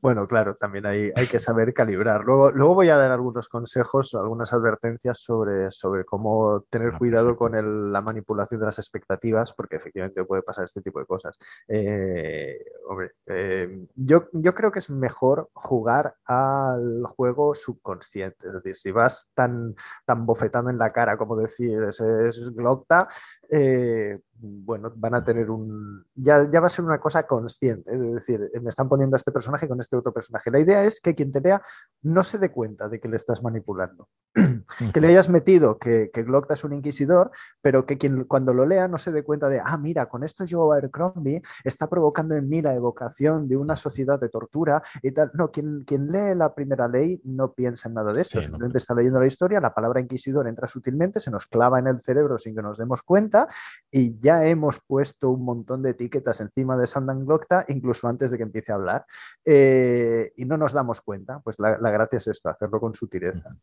Bueno, claro, también hay, hay que saber calibrar. Luego, luego voy a dar algunos consejos, algunas advertencias sobre, sobre cómo tener ah, cuidado con la manipulación de las expectativas, porque efectivamente puede pasar este tipo de cosas. Eh, hombre, eh, yo, yo creo que es mejor jugar al juego subconsciente. Es decir, si vas tan, tan bofetando en la cara como decir, es, es Glocta, eh, bueno, van a tener un... Ya, ya va a ser una cosa consciente, es decir, me están poniendo a este personaje con este otro personaje. La idea es que quien te lea no se dé cuenta de que le estás manipulando. <clears throat> que le hayas metido que, que Glockta es un inquisidor, pero que quien cuando lo lea no se dé cuenta de, ah, mira, con esto Joe Abercrombie está provocando en mí la evocación de una sociedad de tortura y tal. No, quien, quien lee la primera ley no piensa en nada de eso, simplemente está leyendo la historia, la palabra inquisidor entra sutilmente, se nos clava en el cerebro sin que nos demos cuenta y ya hemos puesto un montón de etiquetas encima de Sandan Glocta, incluso antes de que empiece a hablar, eh, y no nos damos cuenta. Pues la, la gracia es esto, hacerlo con sutileza.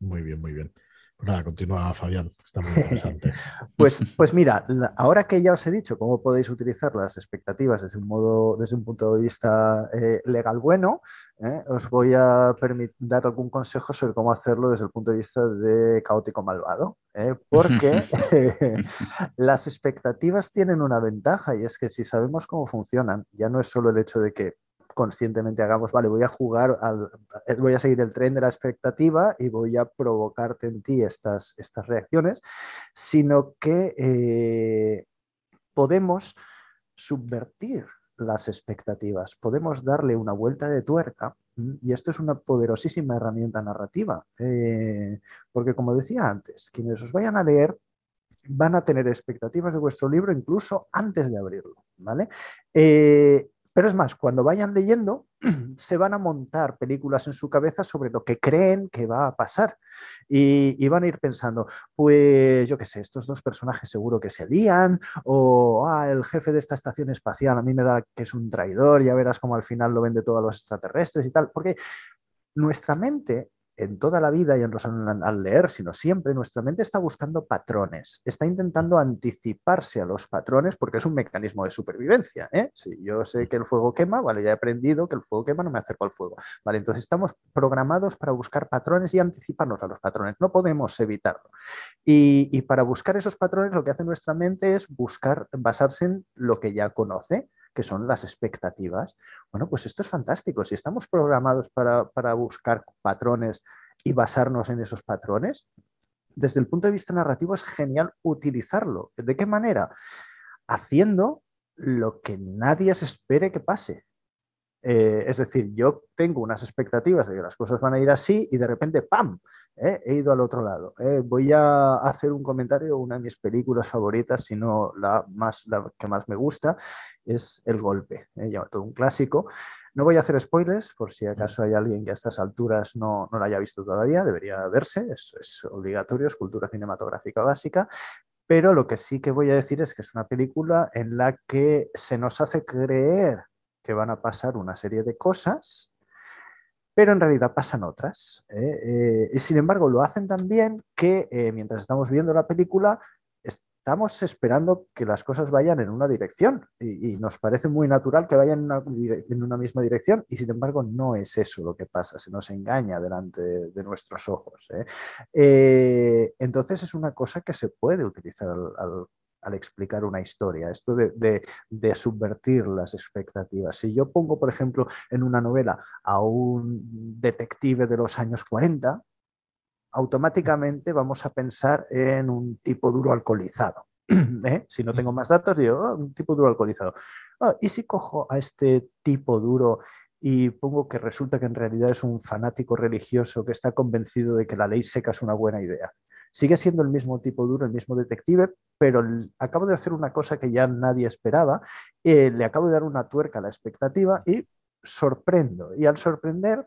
Muy bien, muy bien. Pues nada, continúa Fabián, está muy interesante. <laughs> pues, pues mira, ahora que ya os he dicho cómo podéis utilizar las expectativas desde un, modo, desde un punto de vista eh, legal bueno, eh, os voy a dar algún consejo sobre cómo hacerlo desde el punto de vista de caótico malvado, eh, porque <laughs> <laughs> las expectativas tienen una ventaja y es que si sabemos cómo funcionan, ya no es solo el hecho de que conscientemente hagamos, vale, voy a jugar, eh, voy a seguir el tren de la expectativa y voy a provocarte en ti estas, estas reacciones, sino que eh, podemos subvertir las expectativas, podemos darle una vuelta de tuerca y esto es una poderosísima herramienta narrativa, eh, porque como decía antes, quienes os vayan a leer van a tener expectativas de vuestro libro incluso antes de abrirlo, ¿vale? Pero es más, cuando vayan leyendo, <clears throat> se van a montar películas en su cabeza sobre lo que creen que va a pasar. Y, van a ir pensando, pues yo qué sé, estos dos personajes seguro que se lían, o ah, el jefe de esta estación espacial a mí me da que es un traidor, ya verás cómo al final lo vende todos los extraterrestres y tal. Porque nuestra mente en toda la vida y en los, al leer, sino siempre, nuestra mente está buscando patrones, está intentando anticiparse a los patrones porque es un mecanismo de supervivencia. ¿eh? Si yo sé que el fuego quema, vale, ya he aprendido que el fuego quema, no me acerco al fuego. Vale, entonces estamos programados para buscar patrones y anticiparnos a los patrones, no podemos evitarlo. Y, y para buscar esos patrones lo que hace nuestra mente es buscar, basarse en lo que ya conoce que son las expectativas. Bueno, pues esto es fantástico. Si estamos programados para, buscar patrones y basarnos en esos patrones, desde el punto de vista narrativo es genial utilizarlo. ¿De qué manera? Haciendo lo que nadie se espere que pase. Eh, es decir, yo tengo unas expectativas de que las cosas van a ir así y de repente, ¡pam! Eh, he ido al otro lado. Eh. voy a hacer un comentario, una de mis películas favoritas, si no la, más, que más me gusta, es El Golpe, ya todo un clásico. No voy a hacer spoilers, por si acaso hay alguien que a estas alturas no, no la haya visto todavía, debería verse, es obligatorio, es cultura cinematográfica básica, pero lo que sí que voy a decir es que es una película en la que se nos hace creer que van a pasar una serie de cosas, pero en realidad pasan otras. ¿eh? Eh, y sin embargo, lo hacen también que eh, mientras estamos viendo la película, estamos esperando que las cosas vayan en una dirección y, nos parece muy natural que vayan en una, misma dirección y sin embargo no es eso lo que pasa, se nos engaña delante de, nuestros ojos. entonces es una cosa que se puede utilizar al explicar una historia, esto de, subvertir las expectativas. Si yo pongo, por ejemplo, en una novela a un detective de los años 40, automáticamente vamos a pensar en un tipo duro alcoholizado. <clears throat> ¿eh? Si no tengo más datos, digo, ah, un tipo duro alcoholizado. Ah, ¿Y si cojo a este tipo duro y pongo que resulta que en realidad es un fanático religioso que está convencido de que la ley seca es una buena idea? Sigue siendo el mismo tipo duro, el mismo detective, pero acabo de hacer una cosa que ya nadie esperaba, eh, le acabo de dar una tuerca a la expectativa y sorprendo. Y al sorprender,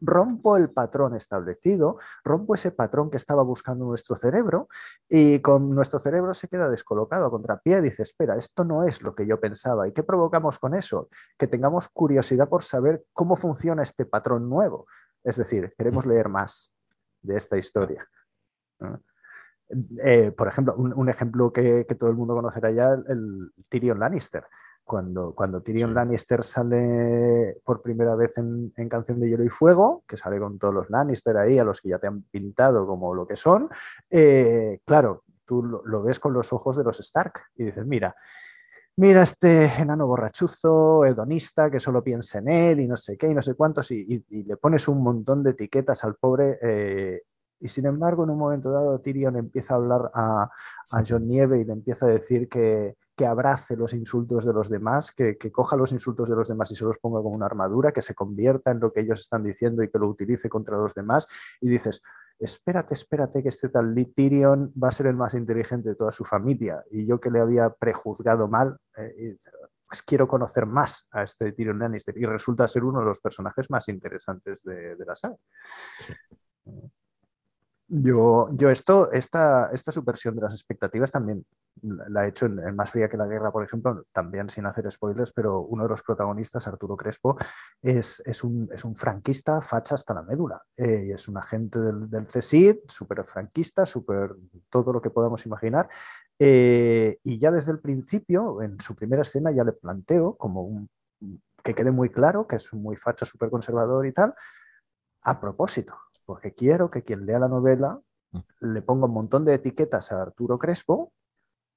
rompo el patrón establecido, rompo ese patrón que estaba buscando nuestro cerebro y con nuestro cerebro se queda descolocado a contrapié y dice, espera, esto no es lo que yo pensaba. ¿Y qué provocamos con eso? Que tengamos curiosidad por saber cómo funciona este patrón nuevo. Es decir, queremos leer más de esta historia. Eh, por ejemplo, un, ejemplo que, todo el mundo conocerá ya, el, Tyrion Lannister. Cuando, cuando Tyrion Lannister sale por primera vez en, Canción de Hielo y Fuego, que sale con todos los Lannister ahí, a los que ya te han pintado como lo que son, eh, claro, tú lo, ves con los ojos de los Stark y dices, mira, mira este enano borrachuzo, hedonista, que solo piensa en él y no sé qué y no sé cuántos, y, le pones un montón de etiquetas al pobre eh, Y sin embargo, en un momento dado, Tyrion empieza a hablar a, a John Nieve y le empieza a decir que, que abrace los insultos de los demás, que, coja los insultos de los demás y se los ponga como una armadura, que se convierta en lo que ellos están diciendo y que lo utilice contra los demás. Y dices, espérate, espérate, que este tal Tyrion va a ser el más inteligente de toda su familia. Y yo que le había prejuzgado mal, eh, pues quiero conocer más a este Tyrion Lannister. Y resulta ser uno de los personajes más interesantes de, la saga. Yo, yo esto, esta, esta subversión de las expectativas también la he hecho en, Más Fría que la Guerra, por ejemplo, también sin hacer spoilers, pero uno de los protagonistas, Arturo Crespo, es, es, un, es un, franquista facha hasta la médula. Eh, es un agente del, del CSID, súper franquista, súper todo lo que podamos imaginar. Eh, y ya desde el principio, en su primera escena, ya le planteo como un, que quede muy claro que es muy facha, súper conservador y tal, a propósito porque quiero que quien lea la novela mm. le ponga un montón de etiquetas a Arturo Crespo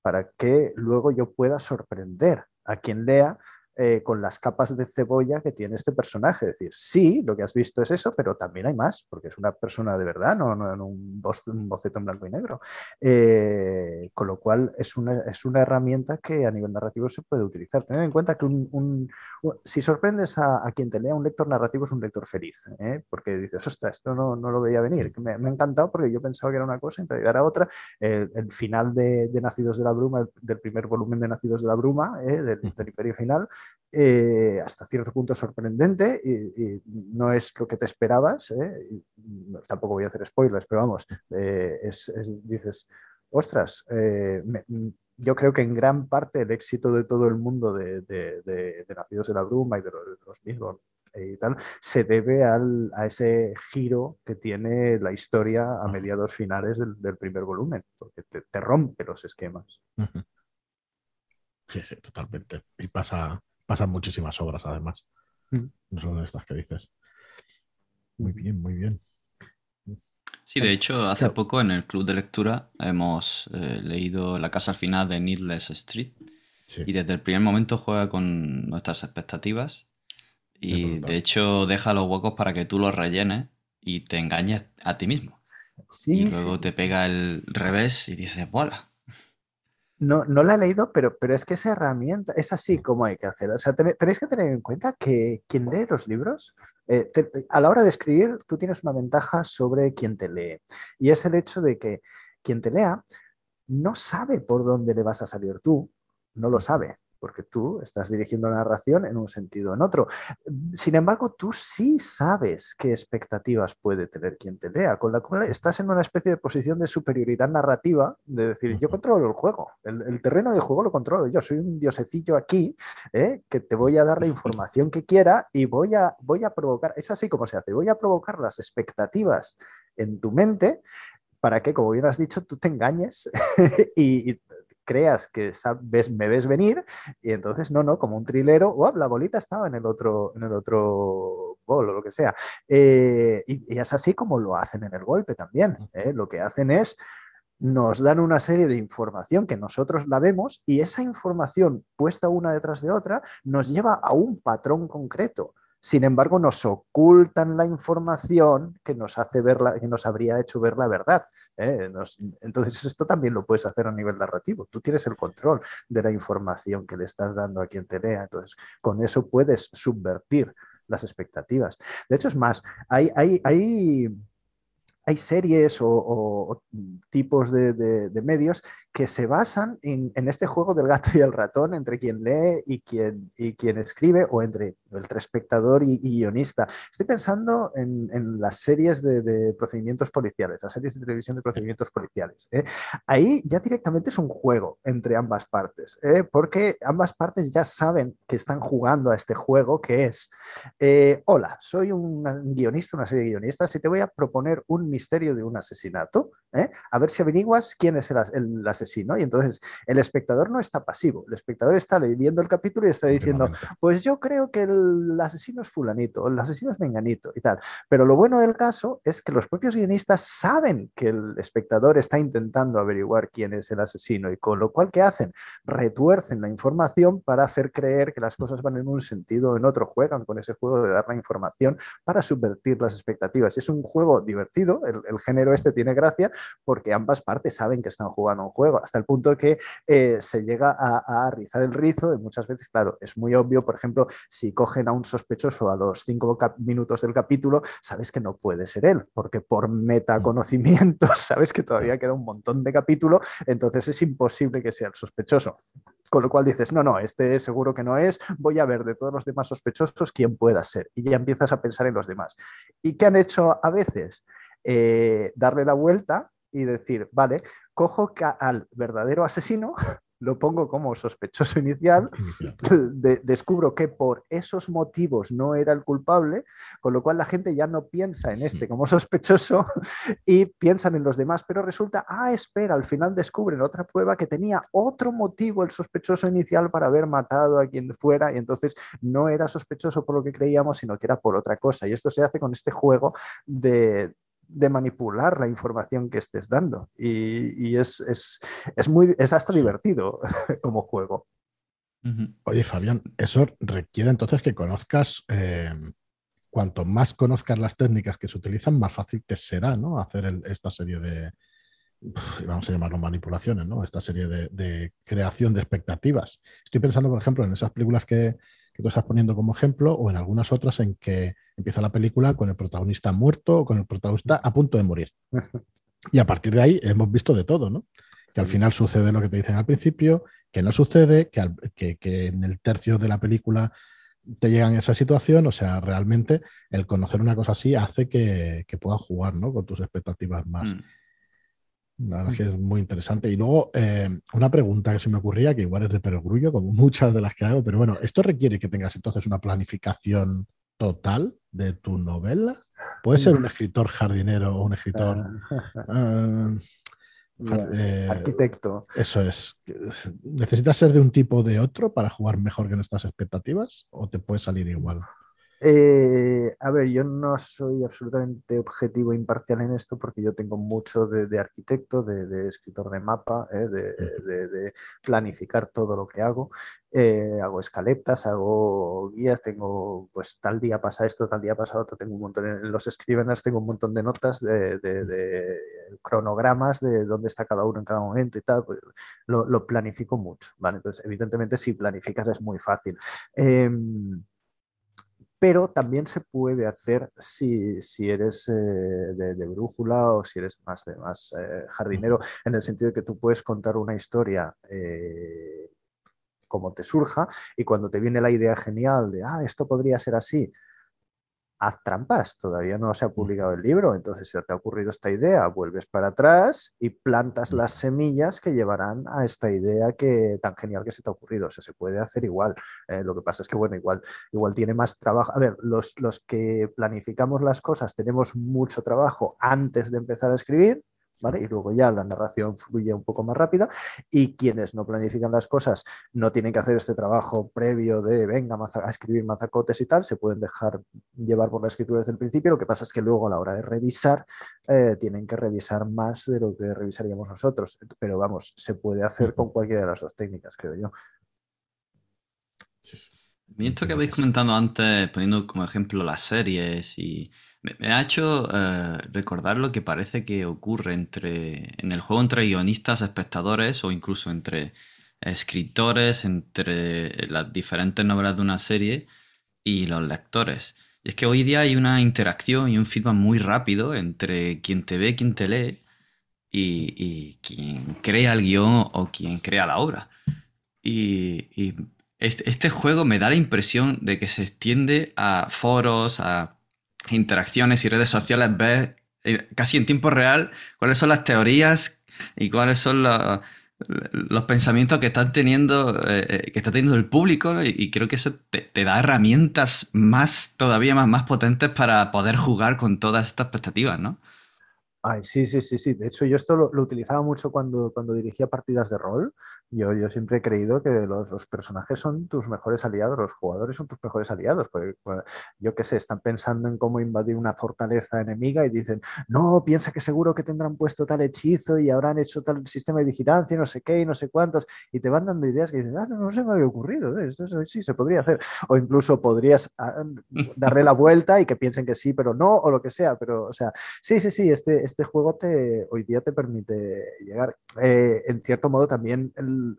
para que luego yo pueda sorprender a quien lea eh, con las capas de cebolla que tiene este personaje. Es decir, sí, lo que has visto es eso, pero también hay más, porque es una persona de verdad, no, no, un, boceto en blanco y negro. Eh, con lo cual es una, es una herramienta que a nivel narrativo se puede utilizar. Tened en cuenta que un, si sorprendes a, quien te lea un lector narrativo es un lector feliz, ¿eh? porque dices, ostras, esto no, no lo veía venir. Me, me, ha encantado porque yo pensaba que era una cosa y en era otra. El, final de, Nacidos de la Bruma, del primer volumen de Nacidos de la Bruma, del, del Imperio Final, eh, hasta cierto punto sorprendente y, no es lo que te esperabas. ¿eh? tampoco voy a hacer spoilers, pero vamos, eh, es, dices, ostras, yo creo que en gran parte el éxito de todo el mundo de, de, Nacidos de la Bruma y de los, mismos y tal, se debe al, a ese giro que tiene la historia a mediados finales del, primer volumen, porque te, te, rompe los esquemas. Sí, sí, totalmente. Y pasa, pasan muchísimas obras además. Mm. No son estas que dices. Muy bien, muy bien. Sí, de hecho, hace poco en el club de lectura hemos eh, leído La casa al final de Needless Street. Y desde el primer momento juega con nuestras expectativas. Y de hecho deja los huecos para que tú los rellenes y te engañes a ti mismo. Sí, y luego te pega el revés y dices, ¡voilà! No, no la he leído, pero, pero es que esa herramienta es así como hay que hacer. O sea, tenéis que tener en cuenta que quien lee los libros, eh, a la hora de escribir, tú tienes una ventaja sobre quien te lee. Y es el hecho de que quien te lea no sabe por dónde le vas a salir tú, no lo sabe porque tú estás dirigiendo la narración en un sentido o en otro. Sin embargo, tú sí sabes qué expectativas puede tener quien te lea, con la cual estás en una especie de posición de superioridad narrativa, de decir, yo controlo el juego, el, terreno de juego lo controlo, yo soy un diosecillo aquí, ¿eh? que te voy a dar la <laughs> información que quiera y voy a, voy a provocar, es así como se hace, voy a provocar las expectativas en tu mente para que, como bien has dicho, tú te engañes <laughs> y, creas que sabes, me ves venir y entonces no, no, como un trilero, oh, la bolita estaba en el otro, en el otro bol o lo que sea. Eh, y, es así como lo hacen en el golpe también. ¿eh? Lo que hacen es nos dan una serie de información que nosotros la vemos y esa información puesta una detrás de otra nos lleva a un patrón concreto. Sin embargo, nos ocultan la información que nos hace ver que nos habría hecho ver la verdad. ¿eh? entonces, esto también lo puedes hacer a nivel narrativo. Tú tienes el control de la información que le estás dando a quien te lea. Entonces, con eso puedes subvertir las expectativas. De hecho, es más, hay, hay, hay hay series o, tipos de, medios que se basan en, este juego del gato y el ratón entre quien lee y quien, y quien escribe o entre el espectador y, guionista. Estoy pensando en, las series de, procedimientos policiales, las series de televisión de procedimientos policiales. ¿eh? Ahí ya directamente es un juego entre ambas partes, ¿eh? porque ambas partes ya saben que están jugando a este juego que es, eh, hola, soy un guionista, una serie de guionistas y te voy a proponer un misterio de un asesinato, ¿eh? a ver si averiguas quién es el, asesino. Y entonces el espectador no está pasivo, el espectador está leyendo el capítulo y está diciendo, pues yo creo que el asesino es fulanito, el asesino es menganito y tal. Pero lo bueno del caso es que los propios guionistas saben que el espectador está intentando averiguar quién es el asesino y con lo cual, ¿qué hacen? Retuercen la información para hacer creer que las cosas van en un sentido o en otro, juegan con ese juego de dar la información para subvertir las expectativas. Es un juego divertido, El, género este tiene gracia porque ambas partes saben que están jugando un juego, hasta el punto que eh, se llega a, a, rizar el rizo y muchas veces, claro, es muy obvio, por ejemplo, si cogen a un sospechoso a los cinco minutos del capítulo, sabes que no puede ser él, porque por metaconocimiento <laughs> sabes que todavía queda un montón de capítulo, entonces es imposible que sea el sospechoso. Con lo cual dices, no, no, este seguro que no es, voy a ver de todos los demás sospechosos quién pueda ser. Y ya empiezas a pensar en los demás. ¿Y qué han hecho a veces? Eh, darle la vuelta y decir, vale, cojo al verdadero asesino, <laughs> lo pongo como sospechoso inicial, <laughs> <laughs> descubro que por esos motivos no era el culpable, con lo cual la gente ya no piensa en este como sospechoso y piensan en los demás, pero resulta, ah, espera, al final descubren otra prueba que tenía otro motivo el sospechoso inicial para haber matado a quien fuera y entonces no era sospechoso por lo que creíamos, sino que era por otra cosa. Y esto se hace con este juego de, de manipular la información que estés dando. Y, es, muy, es hasta divertido <laughs> como juego. Oye, Fabián, eso requiere entonces que conozcas, eh, cuanto más conozcas las técnicas que se utilizan, más fácil te será ¿no? hacer esta serie de, vamos a llamarlo manipulaciones, ¿no? esta serie de, de, creación de expectativas. Estoy pensando, por ejemplo, en esas películas que, que tú estás poniendo como ejemplo, o en algunas otras en que empieza la película con el protagonista muerto o con el protagonista a punto de morir. <laughs> Y a partir de ahí hemos visto de todo, ¿no? Que al final sucede lo que te dicen al principio, que no sucede, que, que, en el tercio de la película te llegan a esa situación, o sea, realmente el conocer una cosa así hace que, que puedas jugar ¿no? con tus expectativas más, mm. La verdad que es muy interesante. Y luego, eh, una pregunta que se me ocurría, que igual es de perogrullo, como <laughs> muchas de las que hago, pero bueno, ¿esto requiere que tengas entonces una planificación total de tu novela? ¿Puede ser un escritor jardinero o un escritor... Ah, eh, arquitecto. Eso es. ¿Necesitas ser de un tipo o de otro para jugar mejor que nuestras expectativas o te puede salir igual? Eh, a ver, yo no soy absolutamente objetivo e imparcial en esto porque yo tengo mucho de, arquitecto, de, escritor de mapa, eh, de, planificar todo lo que hago. Eh, hago escaletas, hago guías, tengo, pues tal día pasa esto, tal día pasa otro, tengo un montón, en los escríbenes tengo un montón de notas de, cronogramas de dónde está cada uno en cada momento y tal, pues lo, lo planifico mucho, ¿vale? Entonces, evidentemente, si planificas es muy fácil. Pero también se puede hacer si, eres eh, de, brújula o si eres más, de, más eh, jardinero, en el sentido de que tú puedes contar una historia eh, como te surja y cuando te viene la idea genial de, ah, esto podría ser así, haz trampas, todavía no se ha publicado el libro, entonces si te ha ocurrido esta idea, vuelves para atrás y plantas las semillas que llevarán a esta idea que tan genial que se te ha ocurrido. O sea, se puede hacer igual. Eh, lo que pasa es que, bueno, igual, igual tiene más trabajo. A ver, los, los que planificamos las cosas tenemos mucho trabajo antes de empezar a escribir, y luego ya la narración fluye un poco más rápida y quienes no planifican las cosas no tienen que hacer este trabajo previo de venga a escribir mazacotes y tal, se pueden dejar llevar por la escritura desde el principio, lo que pasa es que luego a la hora de revisar eh, tienen que revisar más de lo que revisaríamos nosotros, pero vamos, se puede hacer con cualquiera de las dos técnicas, creo yo. esto que habéis comentado antes, poniendo como ejemplo las series y me, ha hecho eh, recordar lo que parece que ocurre entre, en el juego entre guionistas, espectadores o incluso entre escritores, entre las diferentes novelas de una serie y los lectores. Y es que hoy día hay una interacción y un feedback muy rápido entre quien te ve, quien te lee y, quien crea el guion o quien crea la obra. Y, este, este, juego me da la impresión de que se extiende a foros, a interacciones y redes sociales ves eh, casi en tiempo real cuáles son las teorías y cuáles son los, pensamientos que están teniendo eh, eh, que está teniendo el público y, creo que eso te, da herramientas más todavía más, más potentes para poder jugar con todas estas expectativas, ¿no? Sí, sí, sí, sí. De hecho, yo esto lo, utilizaba mucho cuando, cuando dirigía partidas de rol. Yo, yo siempre he creído que los, personajes son tus mejores aliados, los jugadores son tus mejores aliados. Porque, yo qué sé, están pensando en cómo invadir una fortaleza enemiga y dicen, no, piensa que seguro que tendrán puesto tal hechizo y habrán hecho tal sistema de vigilancia, no sé qué y no sé cuántos. Y te van dando ideas que dicen, ah, no, se me había ocurrido, ¿eh? esto, sí se podría hacer. O incluso podrías ah, <laughs> darle la vuelta y que piensen que sí, pero no, o lo que sea. Pero, o sea, sí, sí, sí, este este juego te, hoy día te permite llegar. Eh, en cierto modo también,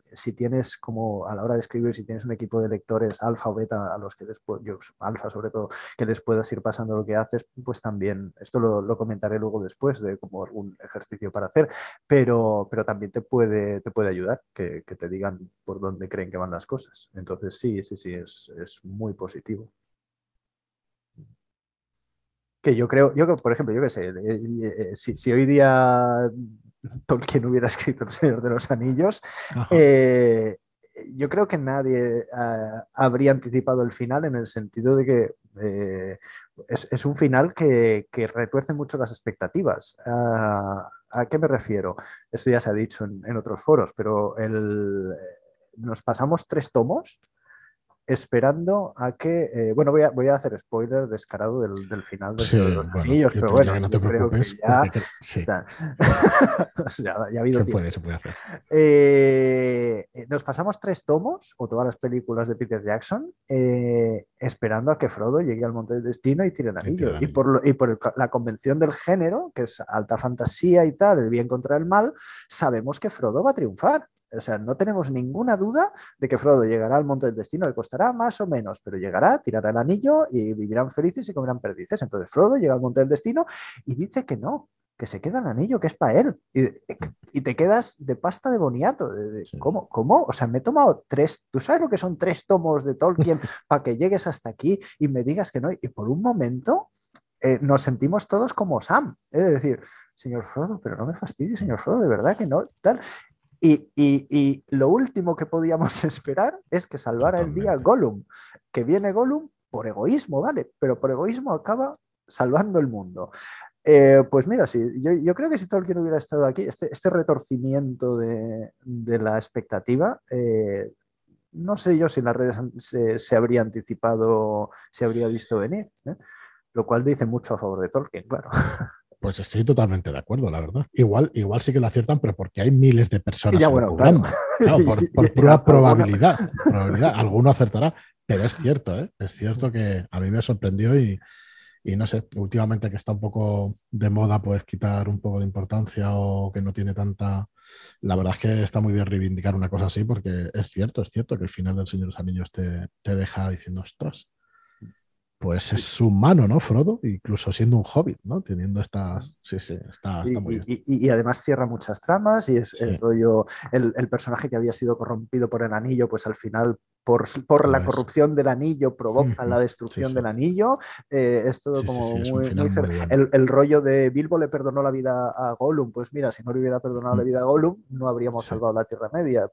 si tienes como a la hora de escribir, si tienes un equipo de lectores alfa o beta a los que les yo, alfa sobre todo, que les puedas ir pasando lo que haces, pues también, esto lo, comentaré luego después de como algún ejercicio para hacer, pero, pero también te puede, te puede ayudar que, te digan por dónde creen que van las cosas. Entonces sí, sí, sí, es, es muy positivo que yo creo, yo por ejemplo, yo qué sé, eh, si, hoy día <laughs> Tolkien hubiera <laughs> escrito El Señor de los Anillos, eh, yo creo que nadie ah, habría anticipado el final en el sentido de que eh, es, un final que, retuerce mucho las expectativas. Ah, ¿A qué me refiero? Esto ya se ha dicho en, en otros foros, pero el, nos pasamos tres tomos esperando a que, eh, bueno, voy a, voy a hacer spoiler descarado del, del final de los anillos, pero bueno, no te preocupes, <laughs> <laughs> ya, ya, ha habido se tiempo. Puede, se puede hacer. Eh, eh, nos pasamos tres tomos, o todas las películas de Peter Jackson, esperando a que Frodo llegue al Monte del Destino y tire el anillo. Y por, y por la convención del género, que es alta fantasía y tal, el bien contra el mal, sabemos que Frodo va a triunfar. O sea, no tenemos ninguna duda de que Frodo llegará al monte del destino, le costará más o menos, pero llegará, tirará el anillo y vivirán felices y comerán perdices. Entonces Frodo llega al monte del destino y dice que no, que se queda el anillo, que es para él. Y, te quedas de pasta de boniato. ¿Cómo? ¿Cómo? O sea, me he tomado tres, ¿tú sabes lo que son tres tomos de Tolkien <laughs> para que llegues hasta aquí y me digas que no? Y por un momento eh, nos sentimos todos como Sam. Es decir, señor Frodo, pero no me fastidies, señor Frodo, de verdad que no. Tal. Y, lo último que podíamos <laughs> esperar es que salvara el día Gollum, que viene Gollum por egoísmo, ¿vale? Pero por egoísmo acaba salvando el mundo. Eh, pues mira, sí, yo, creo que si Tolkien hubiera estado aquí, este, este retorcimiento de, la expectativa, eh, no sé yo si las redes se, habría anticipado, se habría visto venir, ¿eh? lo cual dice mucho a favor de Tolkien, claro. <laughs> Pues estoy totalmente de acuerdo, la verdad. Igual, igual sí que lo aciertan, pero porque hay miles de personas ya, <laughs> por, pura probabilidad, probabilidad. Alguno acertará, pero es cierto, ¿eh? es cierto que a mí me sorprendió y, no sé, últimamente que está un poco de moda, pues quitar un poco de importancia o que no tiene tanta. La verdad es que está muy bien reivindicar una cosa así, porque es cierto, es cierto que el final del Señor de los Anillos te, te deja diciendo, ostras, pues es humano, ¿no, Frodo? Incluso siendo un hobbit, ¿no? Teniendo estas... Sí, sí, está, muy bien. Y, además cierra muchas tramas y es el rollo, el, personaje que había sido corrompido por el anillo, pues al final por, por la corrupción del anillo provoca la destrucción del anillo. Eh, es todo como muy, el, rollo de Bilbo le perdonó la vida a Gollum, pues mira, si no le hubiera perdonado la mm. vida a Gollum, no habríamos salvado la Tierra Media.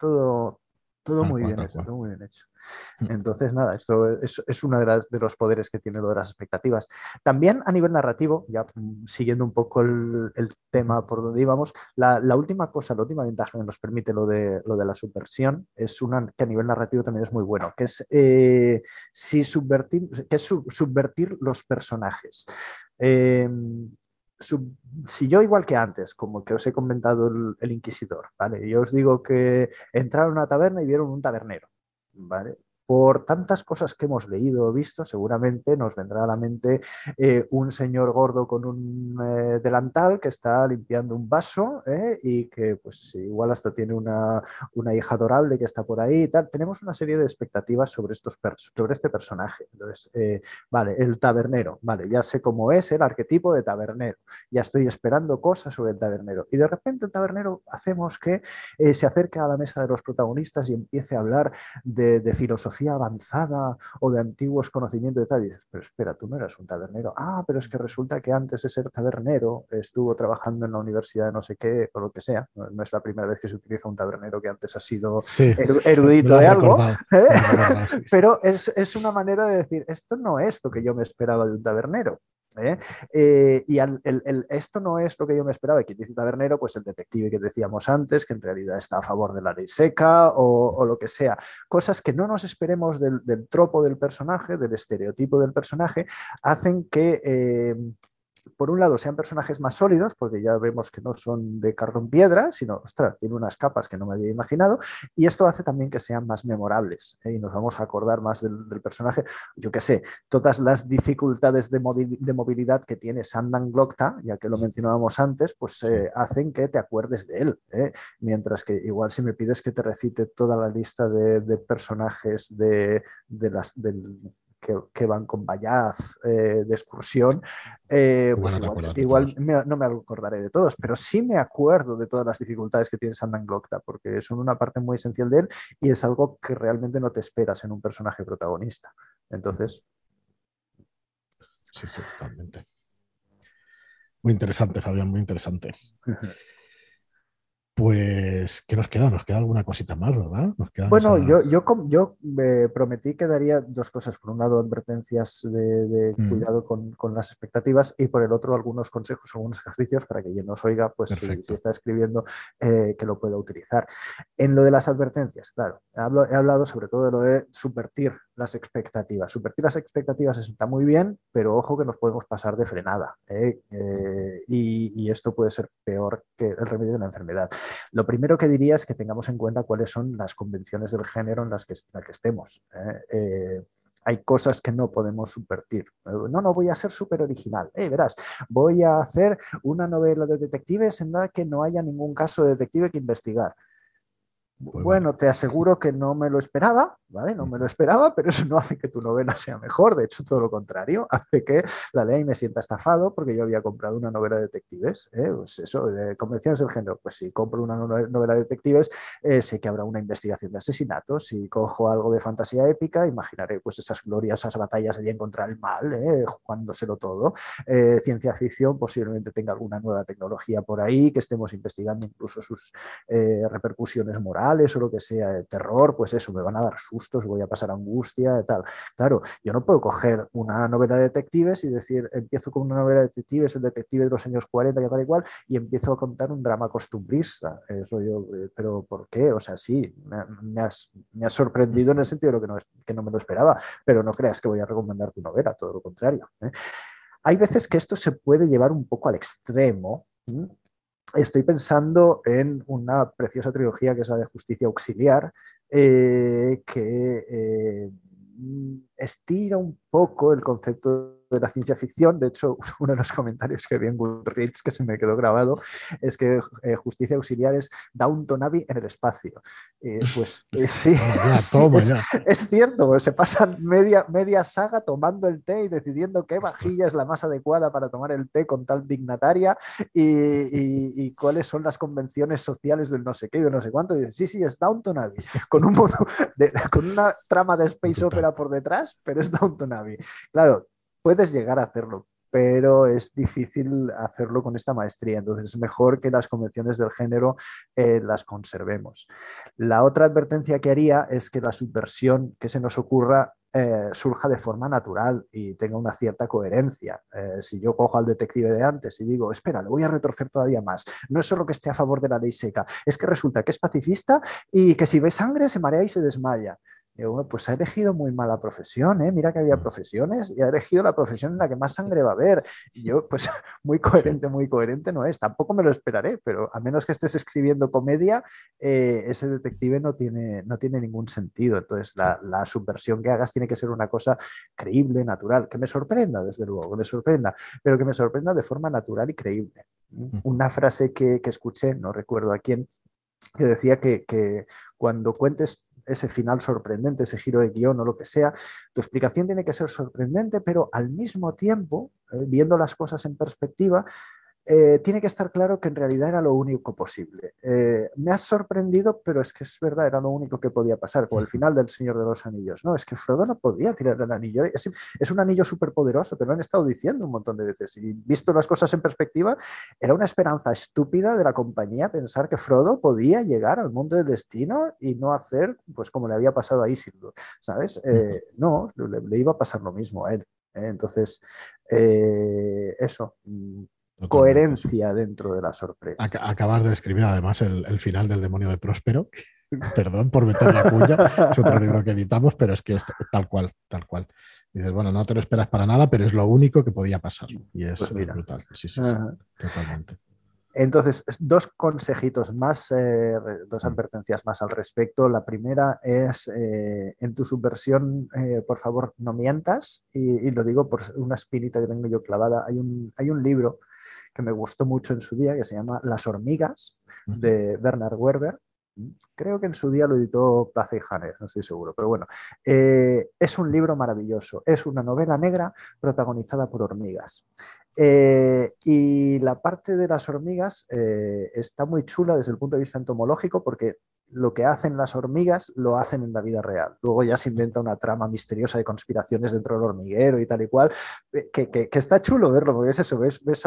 Todo, todo muy bien hecho, todo muy bien hecho. Entonces, nada, esto es, uno de, los poderes que tiene lo de las expectativas. También a nivel narrativo, ya mm, siguiendo un poco el, tema por donde íbamos, la, última cosa, la última ventaja que nos permite lo de, lo de la subversión es una que a nivel narrativo también es muy bueno, que es, eh, si subvertir, que es subvertir los personajes. Eh, si yo igual que antes, como que os he comentado el, inquisidor, ¿vale? Yo os digo que entraron a una taberna y vieron un tabernero, ¿vale? Por tantas cosas que hemos leído o visto, seguramente nos vendrá a la mente eh, un señor gordo con un eh, delantal que está limpiando un vaso eh, y que pues igual hasta tiene una, hija adorable que está por ahí y tal. Tenemos una serie de expectativas sobre, estos sobre este personaje. Entonces, vale, el tabernero, vale, ya sé cómo es el arquetipo de tabernero, ya estoy esperando cosas sobre el tabernero. Y de repente el tabernero hacemos que se acerque a la mesa de los protagonistas y empiece a hablar de, de filosofía avanzada o de antiguos conocimientos de tal. pero espera, tú no eras un tabernero. Ah, pero es que resulta que antes de ser tabernero estuvo trabajando en la universidad de no sé qué o lo que sea. No, es la primera vez que se utiliza un tabernero que antes ha sido <laughs> erudito de algo. ¿eh? Pero es, es una manera de decir, esto no es lo que yo me esperaba de un tabernero. ¿Eh? Eh, y esto no es lo que yo me esperaba. Quien dice tabernero, pues el detective que decíamos antes, que en realidad está a favor de la ley seca o, lo que sea. Cosas que no nos esperemos del, tropo del personaje, del estereotipo del personaje, hacen que eh, por un lado, sean personajes más sólidos, porque ya vemos que no son de cartón piedra, sino, ostras, tiene unas capas que no me había imaginado, y esto hace también que sean más memorables, ¿eh? y nos vamos a acordar más del, personaje, yo qué sé, todas las dificultades de, movilidad que tiene Sandan Glokta, ya que lo mencionábamos antes, pues eh, hacen que te acuerdes de él, ¿eh? mientras que igual si me pides que te recite toda la lista de, personajes de, las, del que, van con Bayaz eh, de excursión, eh, pues igual, no me acordaré de todos, pero sí me acuerdo de todas las dificultades que tiene Sandan Glokta, porque son una parte muy esencial de él y es algo que realmente no te esperas en un personaje protagonista. Entonces. Sí, sí, totalmente. Muy interesante, Fabián, muy interesante. Pues, ¿qué nos queda? Nos queda alguna cosita más, ¿verdad? bueno, yo, yo, yo me prometí que daría dos cosas. Por un lado, advertencias de, mm. cuidado con, las expectativas y por el otro, algunos consejos, algunos ejercicios para que quien nos oiga, pues si, está escribiendo, eh, que lo pueda utilizar. En lo de las advertencias, claro, he hablado sobre todo de lo de subvertir las expectativas. Subvertir las expectativas está muy bien, pero ojo que nos podemos pasar de frenada. ¿eh? Eh, y, esto puede ser peor que el remedio de la enfermedad. Lo primero que diría es que tengamos en cuenta cuáles son las convenciones del género en las que, que estemos. ¿eh? hay cosas que no podemos subvertir. No, no, voy a ser súper original. verás, voy a hacer una novela de detectives en la que no haya ningún caso de detective que investigar. Bueno, te aseguro que no me lo esperaba, ¿vale? No me lo esperaba, pero eso no hace que tu novela <laughs> sea mejor, de hecho todo lo contrario, <laughs> hace que la ley me sienta estafado porque yo había comprado una novela de detectives, ¿eh? pues eso, de convenciones del género, pues si compro una novela de detectives, eh, sé que habrá una investigación de asesinatos, si cojo algo de fantasía épica, imaginaré pues esas gloriosas batallas allí contra el mal, ¿eh? jugándoselo todo, ciencia ficción posiblemente tenga alguna nueva tecnología por ahí, que estemos investigando incluso sus repercusiones morales, o lo que sea, de terror, pues eso, me van a dar sustos, voy a pasar angustia, tal. Claro, yo no puedo coger una novela de detectives y decir, empiezo con una novela de detectives, el detective de los años 40 y tal y cual, y empiezo a contar un drama costumbrista. Eso yo, eh, pero ¿por qué? O sea, sí, me, has, me sorprendido en el sentido de lo que no, que no me lo esperaba, pero no creas que voy a recomendar tu novela, todo lo contrario. ¿eh? Hay veces que esto se puede llevar un poco al extremo estoy pensando en una preciosa trilogía que es la de Justicia Auxiliar, eh, que eh, estira un poco el concepto de la ciencia ficción. De hecho, <laughs> uno de los comentarios que vi en Goodreads que se me quedó grabado es que eh, Justicia Auxiliar es Downton Abbey en el espacio. pues <laughs> sí, es, cierto, pues se pasan media, media saga tomando el té y decidiendo qué vajilla es la más adecuada para tomar el té con tal dignataria y, cuáles son las convenciones sociales del no sé qué y de no sé cuánto. Y dice, sí, sí, es Downton Abbey, con, un con una trama de space opera por detrás, pero es Downton Abbey. Claro, puedes llegar a hacerlo, pero es difícil hacerlo con esta maestría. Entonces es mejor que las convenciones del género eh, las conservemos. La otra advertencia que haría es que la subversión que se nos ocurra eh, surja de forma natural y tenga una cierta coherencia. Eh, si yo cojo al detective de antes y digo, espera, lo voy a retorcer todavía más, no es solo que esté a favor de la ley seca, es que resulta que es pacifista y que si ve sangre se marea y se desmaya pues ha elegido muy mala profesión, ¿eh? mira que había mm. profesiones y ha elegido la profesión en la que más sangre va a haber. Y yo, <laughs> pues <laughs> muy coherente, muy coherente no es. Tampoco me lo esperaré, pero a menos que estés escribiendo comedia, eh, ese detective no tiene, no tiene ningún sentido. Entonces, la, subversión que hagas tiene que ser una cosa creíble, natural, que me sorprenda, desde luego, que me sorprenda, pero que me sorprenda de forma natural y creíble. Una frase que, escuché, no recuerdo a quién, que decía que, que cuando cuentes ese final sorprendente, ese giro de guion o lo que sea, tu explicación tiene que ser sorprendente, pero al mismo tiempo, eh, viendo las cosas en perspectiva, eh, tiene que estar claro que en realidad era lo único posible. Eh, me ha sorprendido, pero es que es verdad, era lo único que podía pasar, como el final del Señor de los Anillos. No, es que Frodo no podía tirar el anillo. Es, es un anillo súper poderoso, te lo han estado diciendo un montón de veces. Y visto las cosas en perspectiva, era una esperanza estúpida de la compañía pensar que Frodo podía llegar al mundo del destino y no hacer, pues como le había pasado a Isildur, ¿sabes? Eh, no, le, iba a pasar lo mismo a él. Entonces, eso, coherencia dentro de la sorpresa. Acabas de escribir además el, final del demonio de Próspero. <laughs> Perdón por meter la cuña, es otro libro que editamos, pero es que es tal cual, tal cual. Dices, bueno, no te lo esperas para nada, pero es lo único que podía pasar. Y es pues brutal. Sí, sí, sí, totalmente. Entonces, dos consejitos más, eh, dos mm. advertencias más al respecto. La primera es, eh, en tu subversión, eh, por favor, no mientas. Y, lo digo por una espinita que tengo yo clavada. Hay un, hay un libro que me gustó mucho en su día, que se llama Las hormigas, de Bernard Werber. Creo que en su día lo editó Plaza y Janes, no estoy seguro, pero bueno, eh, es un libro maravilloso. Es una novela negra protagonizada por hormigas. Eh, y la parte de las hormigas eh, está muy chula desde el punto de vista entomológico porque lo que hacen las hormigas lo hacen en la vida real. Luego ya se inventa una trama misteriosa de conspiraciones dentro del hormiguero y tal y cual, eh, que, está chulo verlo, porque es eso, ves, ves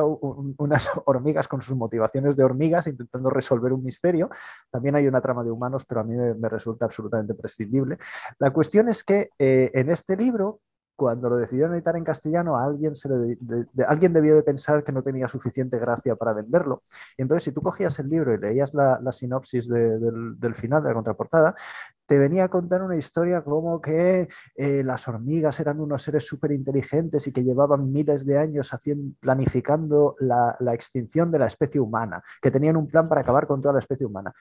unas <laughs> hormigas con sus motivaciones de hormigas intentando resolver un misterio. También hay una trama de humanos, pero a mí me, resulta absolutamente prescindible. La cuestión es que eh, en este libro cuando lo decidieron editar en castellano, alguien, se alguien debió de pensar que no tenía suficiente gracia para venderlo. Entonces, si tú cogías el libro y leías la, sinopsis del, final de la contraportada, te venía a contar una historia como que eh, las hormigas eran unos seres súper inteligentes y que llevaban miles de años haciendo, planificando la, la extinción de la especie humana, que tenían un plan para acabar con toda la especie humana.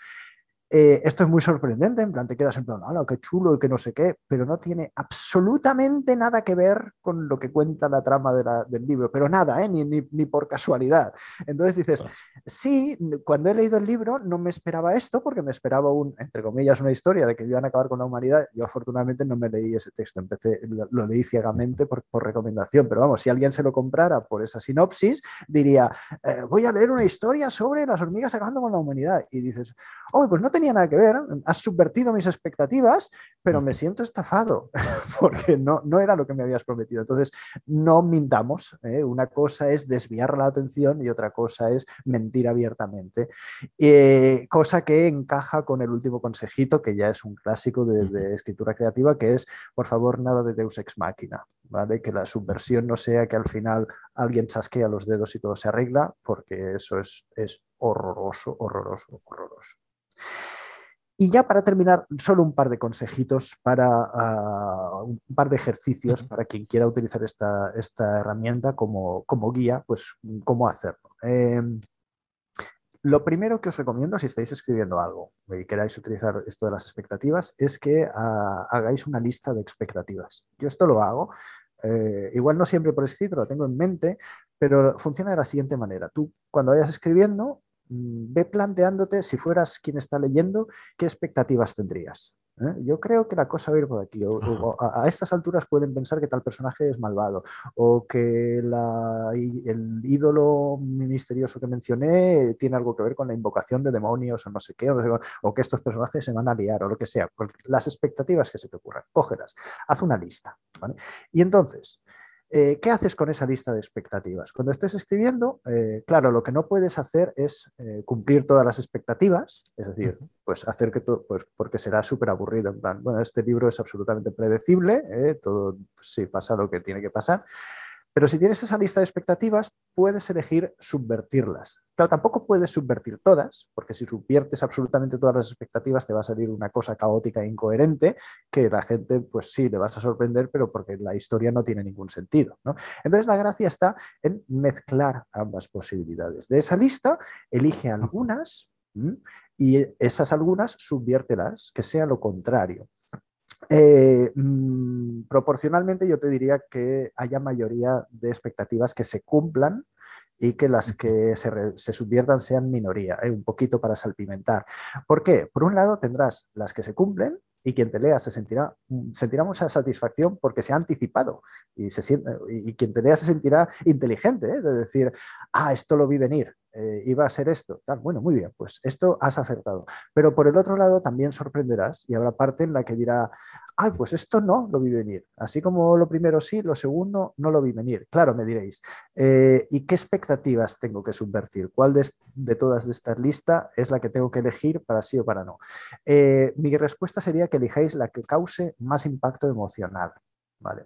Eh, esto es muy sorprendente, en plan te quedas en plan, ¡hala, qué chulo y que no sé qué! Pero no tiene absolutamente nada que ver con lo que cuenta la trama del libro, pero nada, ¿eh? ni, ni, por casualidad. Entonces dices, sí, cuando he leído el libro no me esperaba esto porque me esperaba un, entre comillas, una historia de que iban a acabar con la humanidad. Yo afortunadamente no me leí ese texto, empecé, lo, leí ciegamente por, por, recomendación, pero vamos, si alguien se lo comprara por esa sinopsis, diría, eh, voy a leer una historia sobre las hormigas acabando con la humanidad. Y dices, oh, pues no tenía nada que ver, has subvertido mis expectativas, pero me siento estafado <laughs> porque no, no era lo que me habías prometido. Entonces, no mintamos. ¿eh? Una cosa es desviar la atención y otra cosa es mentir abiertamente. Eh, cosa que encaja con el último consejito, que ya es un clásico de, escritura creativa, que es, por favor, nada de Deus ex machina. ¿Vale? Que la subversión no sea que al final alguien chasquea los dedos y todo se arregla, porque eso es, es horroroso, horroroso, horroroso. Y ya para terminar, solo un par de consejitos para ah, un par de ejercicios para quien quiera utilizar esta, esta herramienta como, como, guía, pues cómo hacerlo. Em, lo primero que os recomiendo si estáis escribiendo algo y queráis utilizar esto de las expectativas es que ah, hagáis una lista de expectativas. Yo esto lo hago, eh, igual no siempre por escrito, lo tengo en mente, pero funciona de la siguiente manera. Tú cuando vayas escribiendo ve planteándote, si fueras quien está leyendo, qué expectativas tendrías. ¿eh? Yo creo que la cosa va a ir por aquí. a, estas alturas pueden pensar que tal personaje es malvado o que el ídolo misterioso que mencioné tiene algo que ver con la invocación de demonios o no sé qué, o, que estos personajes se van a liar o lo que sea. Las expectativas que se te ocurran, cógelas, haz una lista. Y entonces, eh, ¿Qué haces con esa lista de expectativas? Cuando estés escribiendo, eh, claro, lo que no puedes hacer es eh, cumplir todas las expectativas, es decir, pues hacer que todo, pues porque será súper aburrido, en plan, bueno, este libro es absolutamente predecible, todo, pues, pasa lo que tiene que pasar, pero si tienes esa lista de expectativas, puedes elegir subvertirlas. Claro, tampoco puedes subvertir todas, porque si subviertes absolutamente todas las expectativas te va a salir una cosa caótica e incoherente que la gente, pues sí, le vas a sorprender, pero porque la historia no tiene ningún sentido. Entonces la gracia está en mezclar ambas posibilidades. De esa lista, elige algunas y esas algunas subviértelas, que sea lo contrario. Eh, mm, proporcionalmente yo te diría que haya mayoría de expectativas que se cumplan y que las que se, subviertan sean minoría, eh, un poquito para salpimentar. ¿Por qué? Por un lado tendrás las que se cumplen y quien te lea se sentirá, mm, sentirá mucha satisfacción porque se ha anticipado y, se siente, y quien te lea se sentirá inteligente, ¿eh? de decir, ah, esto lo vi venir, eh, iba a ser esto. Tal. Bueno, muy bien, pues esto has acertado. Pero por el otro lado también sorprenderás y habrá parte en la que dirá, ay, pues esto no lo vi venir. Así como lo primero sí, lo segundo no lo vi venir. Claro, me diréis, eh, ¿y qué expectativas tengo que subvertir? ¿Cuál de, todas estas listas es la que tengo que elegir para sí o para no? Eh, mi respuesta sería que elijáis la que cause más impacto emocional.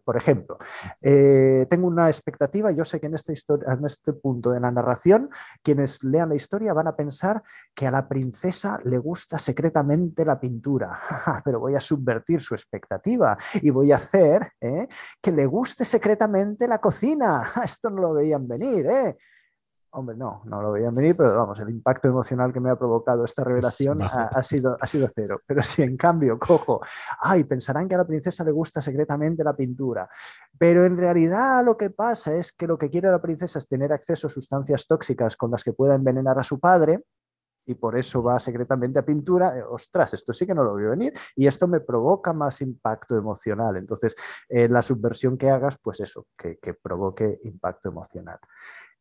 Por ejemplo, eh, tengo una expectativa, yo sé que historia, en este punto de la narración, quienes lean la historia van a pensar que a la princesa le gusta secretamente la pintura, <laughs> pero voy a subvertir su expectativa y voy a hacer ¿eh? que le guste secretamente la cocina. <laughs> Esto no lo veían venir. ¿eh? Hombre, no, no lo veían venir, pero vamos, el impacto emocional que me ha provocado esta revelación ha, sido, ha sido cero. <laughs> Pero si en cambio cojo, ay, pensarán que a la princesa le gusta secretamente la pintura, pero en realidad lo que pasa es que lo que quiere la princesa es tener acceso a sustancias tóxicas con las que pueda envenenar a su padre, y por eso va secretamente a pintura, eh, ostras, esto sí que no lo veo venir y esto me provoca más impacto emocional. Entonces, eh, la subversión que hagas, pues eso, que, que provoque impacto emocional.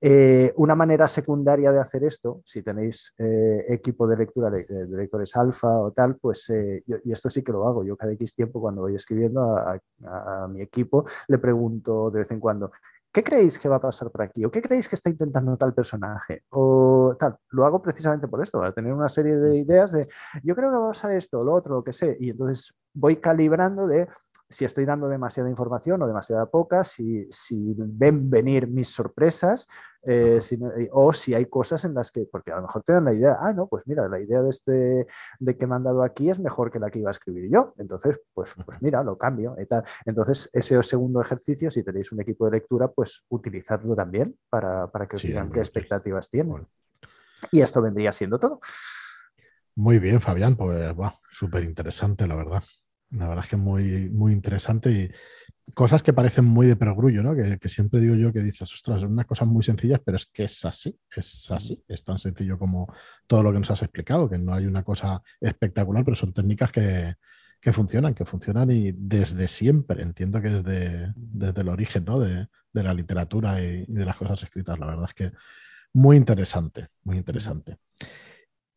Eh, una manera secundaria de hacer esto, si tenéis equipo de lectura de, lectores alfa o tal, pues, y esto sí que lo hago, yo cada X tiempo cuando voy escribiendo a, mi equipo le pregunto de vez en cuando, ¿qué creéis que va a pasar por aquí? ¿O qué creéis que está intentando tal personaje? O tal, lo hago precisamente por esto, para tener una serie de ideas de, yo creo que va a pasar esto, lo otro, lo que sé, y entonces voy calibrando de si estoy dando demasiada información o demasiada poca, si, si ven venir mis sorpresas eh, eh, o si hay cosas en las que, porque a lo mejor te dan la idea, ah, no, pues mira, la idea de, este, de que me han dado aquí es mejor que la que iba a escribir yo. Entonces, pues, pues mira, lo cambio. Y tal. Entonces, ese segundo ejercicio, si tenéis un equipo de lectura, pues utilizadlo también para, para que os digan qué expectativas tienen. Y esto vendría siendo todo. Muy bien, Fabián, pues súper interesante, la verdad. La verdad es que es muy, muy interesante y cosas que parecen muy de perogrullo, ¿no? Que, siempre digo yo que dices, ostras, son unas cosas muy sencillas, pero es que es así, es así, es tan sencillo como todo lo que nos has explicado, que no hay una cosa espectacular, pero son técnicas que, funcionan, que funcionan y desde siempre, entiendo que desde, desde el origen ¿no? de, la literatura y, y, de las cosas escritas, la verdad es que muy interesante, muy interesante.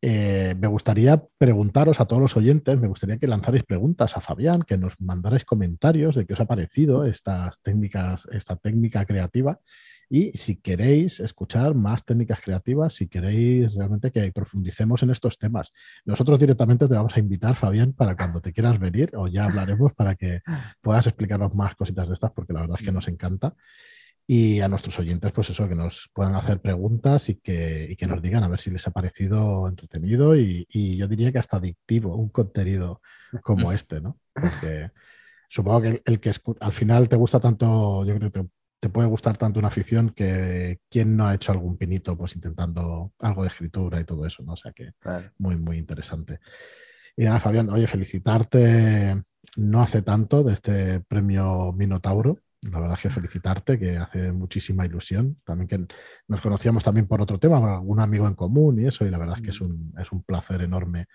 Eh, me gustaría preguntaros a todos los oyentes, me gustaría que lanzarais preguntas a Fabián, que nos mandarais comentarios de qué os ha parecido estas técnicas, esta técnica creativa. Y si queréis escuchar más técnicas creativas, si queréis realmente que profundicemos en estos temas, nosotros directamente te vamos a invitar, Fabián, para cuando te quieras venir, o ya hablaremos para que puedas explicarnos más cositas de estas, porque la verdad es que nos encanta y a nuestros oyentes, pues eso, que nos puedan hacer preguntas y que, que nos digan a ver si les ha parecido entretenido y, yo diría que hasta adictivo un contenido como <laughs> este, ¿no? Porque supongo que el, que al final te gusta tanto, yo creo que te, puede gustar tanto una afición que quien no ha hecho algún pinito pues intentando algo de escritura y todo eso, ¿no? O sea que muy, muy interesante. Y nada, Fabián, oye, felicitarte no hace tanto de este premio Minotauro la verdad es que felicitarte, que hace muchísima ilusión. También que nos conocíamos también por otro tema, algún amigo en común y eso, y la verdad es que es un, es un placer enorme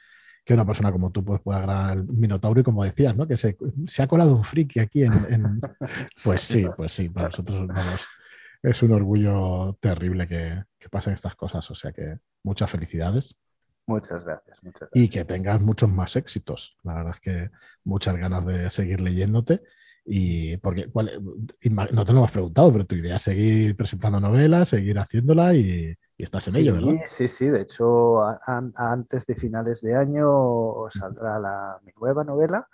que una persona como tú pues, pueda grabar el Minotauro y como decías, ¿no? Que se, se ha colado un friki aquí en, <laughs> Pues sí, pues sí, para nosotros es un orgullo terrible que, que pasen estas cosas, o sea que muchas felicidades. Muchas gracias, muchas gracias. Y que tengas muchos más éxitos. La verdad es que muchas ganas de seguir leyéndote y porque no te lo hemos preguntado, pero tu idea es seguir presentando novelas, seguir haciéndola y, estás en ello, ¿verdad? Sí, sí, de hecho, antes de finales de año saldrá la, mi nueva novela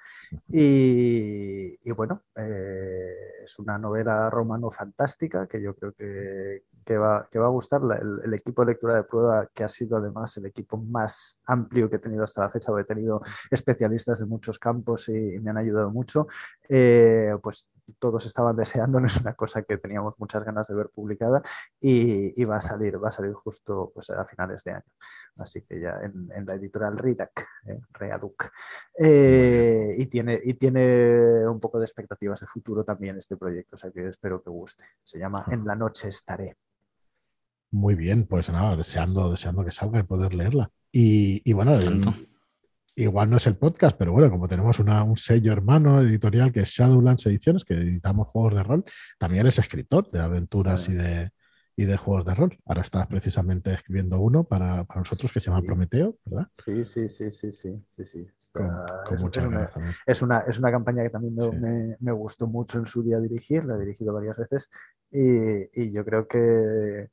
y, bueno, eh, es una novela romano fantástica que yo creo que, que va, que va a gustar. El, equipo de lectura de prueba, que ha sido además el equipo más amplio que he tenido hasta la fecha, porque he tenido especialistas de muchos campos y, me han ayudado mucho, eh, pues todos estaban <laughs> deseando, es una cosa que teníamos muchas ganas de ver publicada y, va a salir, va a salir justo pues, a finales de año. Así que ya en, la editorial Ridac, eh, Readuc. Eh, y, tiene, y tiene un poco de expectativas de futuro también este proyecto, o sea que espero que guste. Se llama En la noche estaré. Muy bien, pues nada, deseando, deseando que salga y poder leerla. Y, bueno, igual no es el podcast, pero bueno, como tenemos un sello hermano editorial que es Shadowlands Ediciones, que editamos juegos de rol, también eres escritor de aventuras y de, y de juegos de rol. Ahora estás precisamente escribiendo uno para, nosotros que se llama Prometeo, ¿verdad? Sí, sí, sí, sí, sí, sí, sí. con, muchas gracias. Es una, es una campaña que también me, me, gustó mucho en su día dirigir, la he dirigido varias veces y, y yo creo que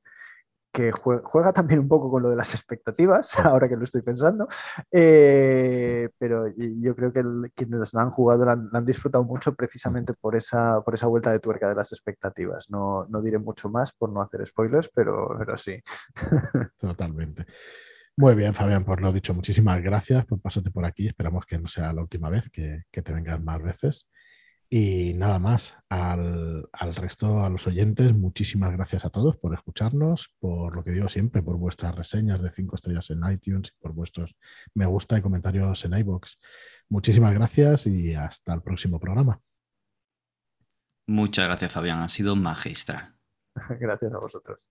que juega, también un poco con lo de las expectativas, ahora que lo estoy pensando, eh, pero yo creo que quienes la han jugado la han, disfrutado mucho precisamente por esa, por esa vuelta de tuerca de las expectativas. No, no diré mucho más por no hacer spoilers, pero, pero sí. <laughs> Totalmente. Muy bien, Fabián, por lo dicho, muchísimas gracias por pasarte por aquí. Esperamos que no sea la última vez, que, que te vengas más veces. Y nada más, al, resto, a los oyentes, muchísimas gracias a todos por escucharnos, por lo que digo siempre, por vuestras reseñas de cinco estrellas en iTunes y por vuestros me gusta y comentarios en iBox. Muchísimas gracias y hasta el próximo programa. Muchas gracias, Fabián. Ha sido magistral. <laughs> gracias a vosotros.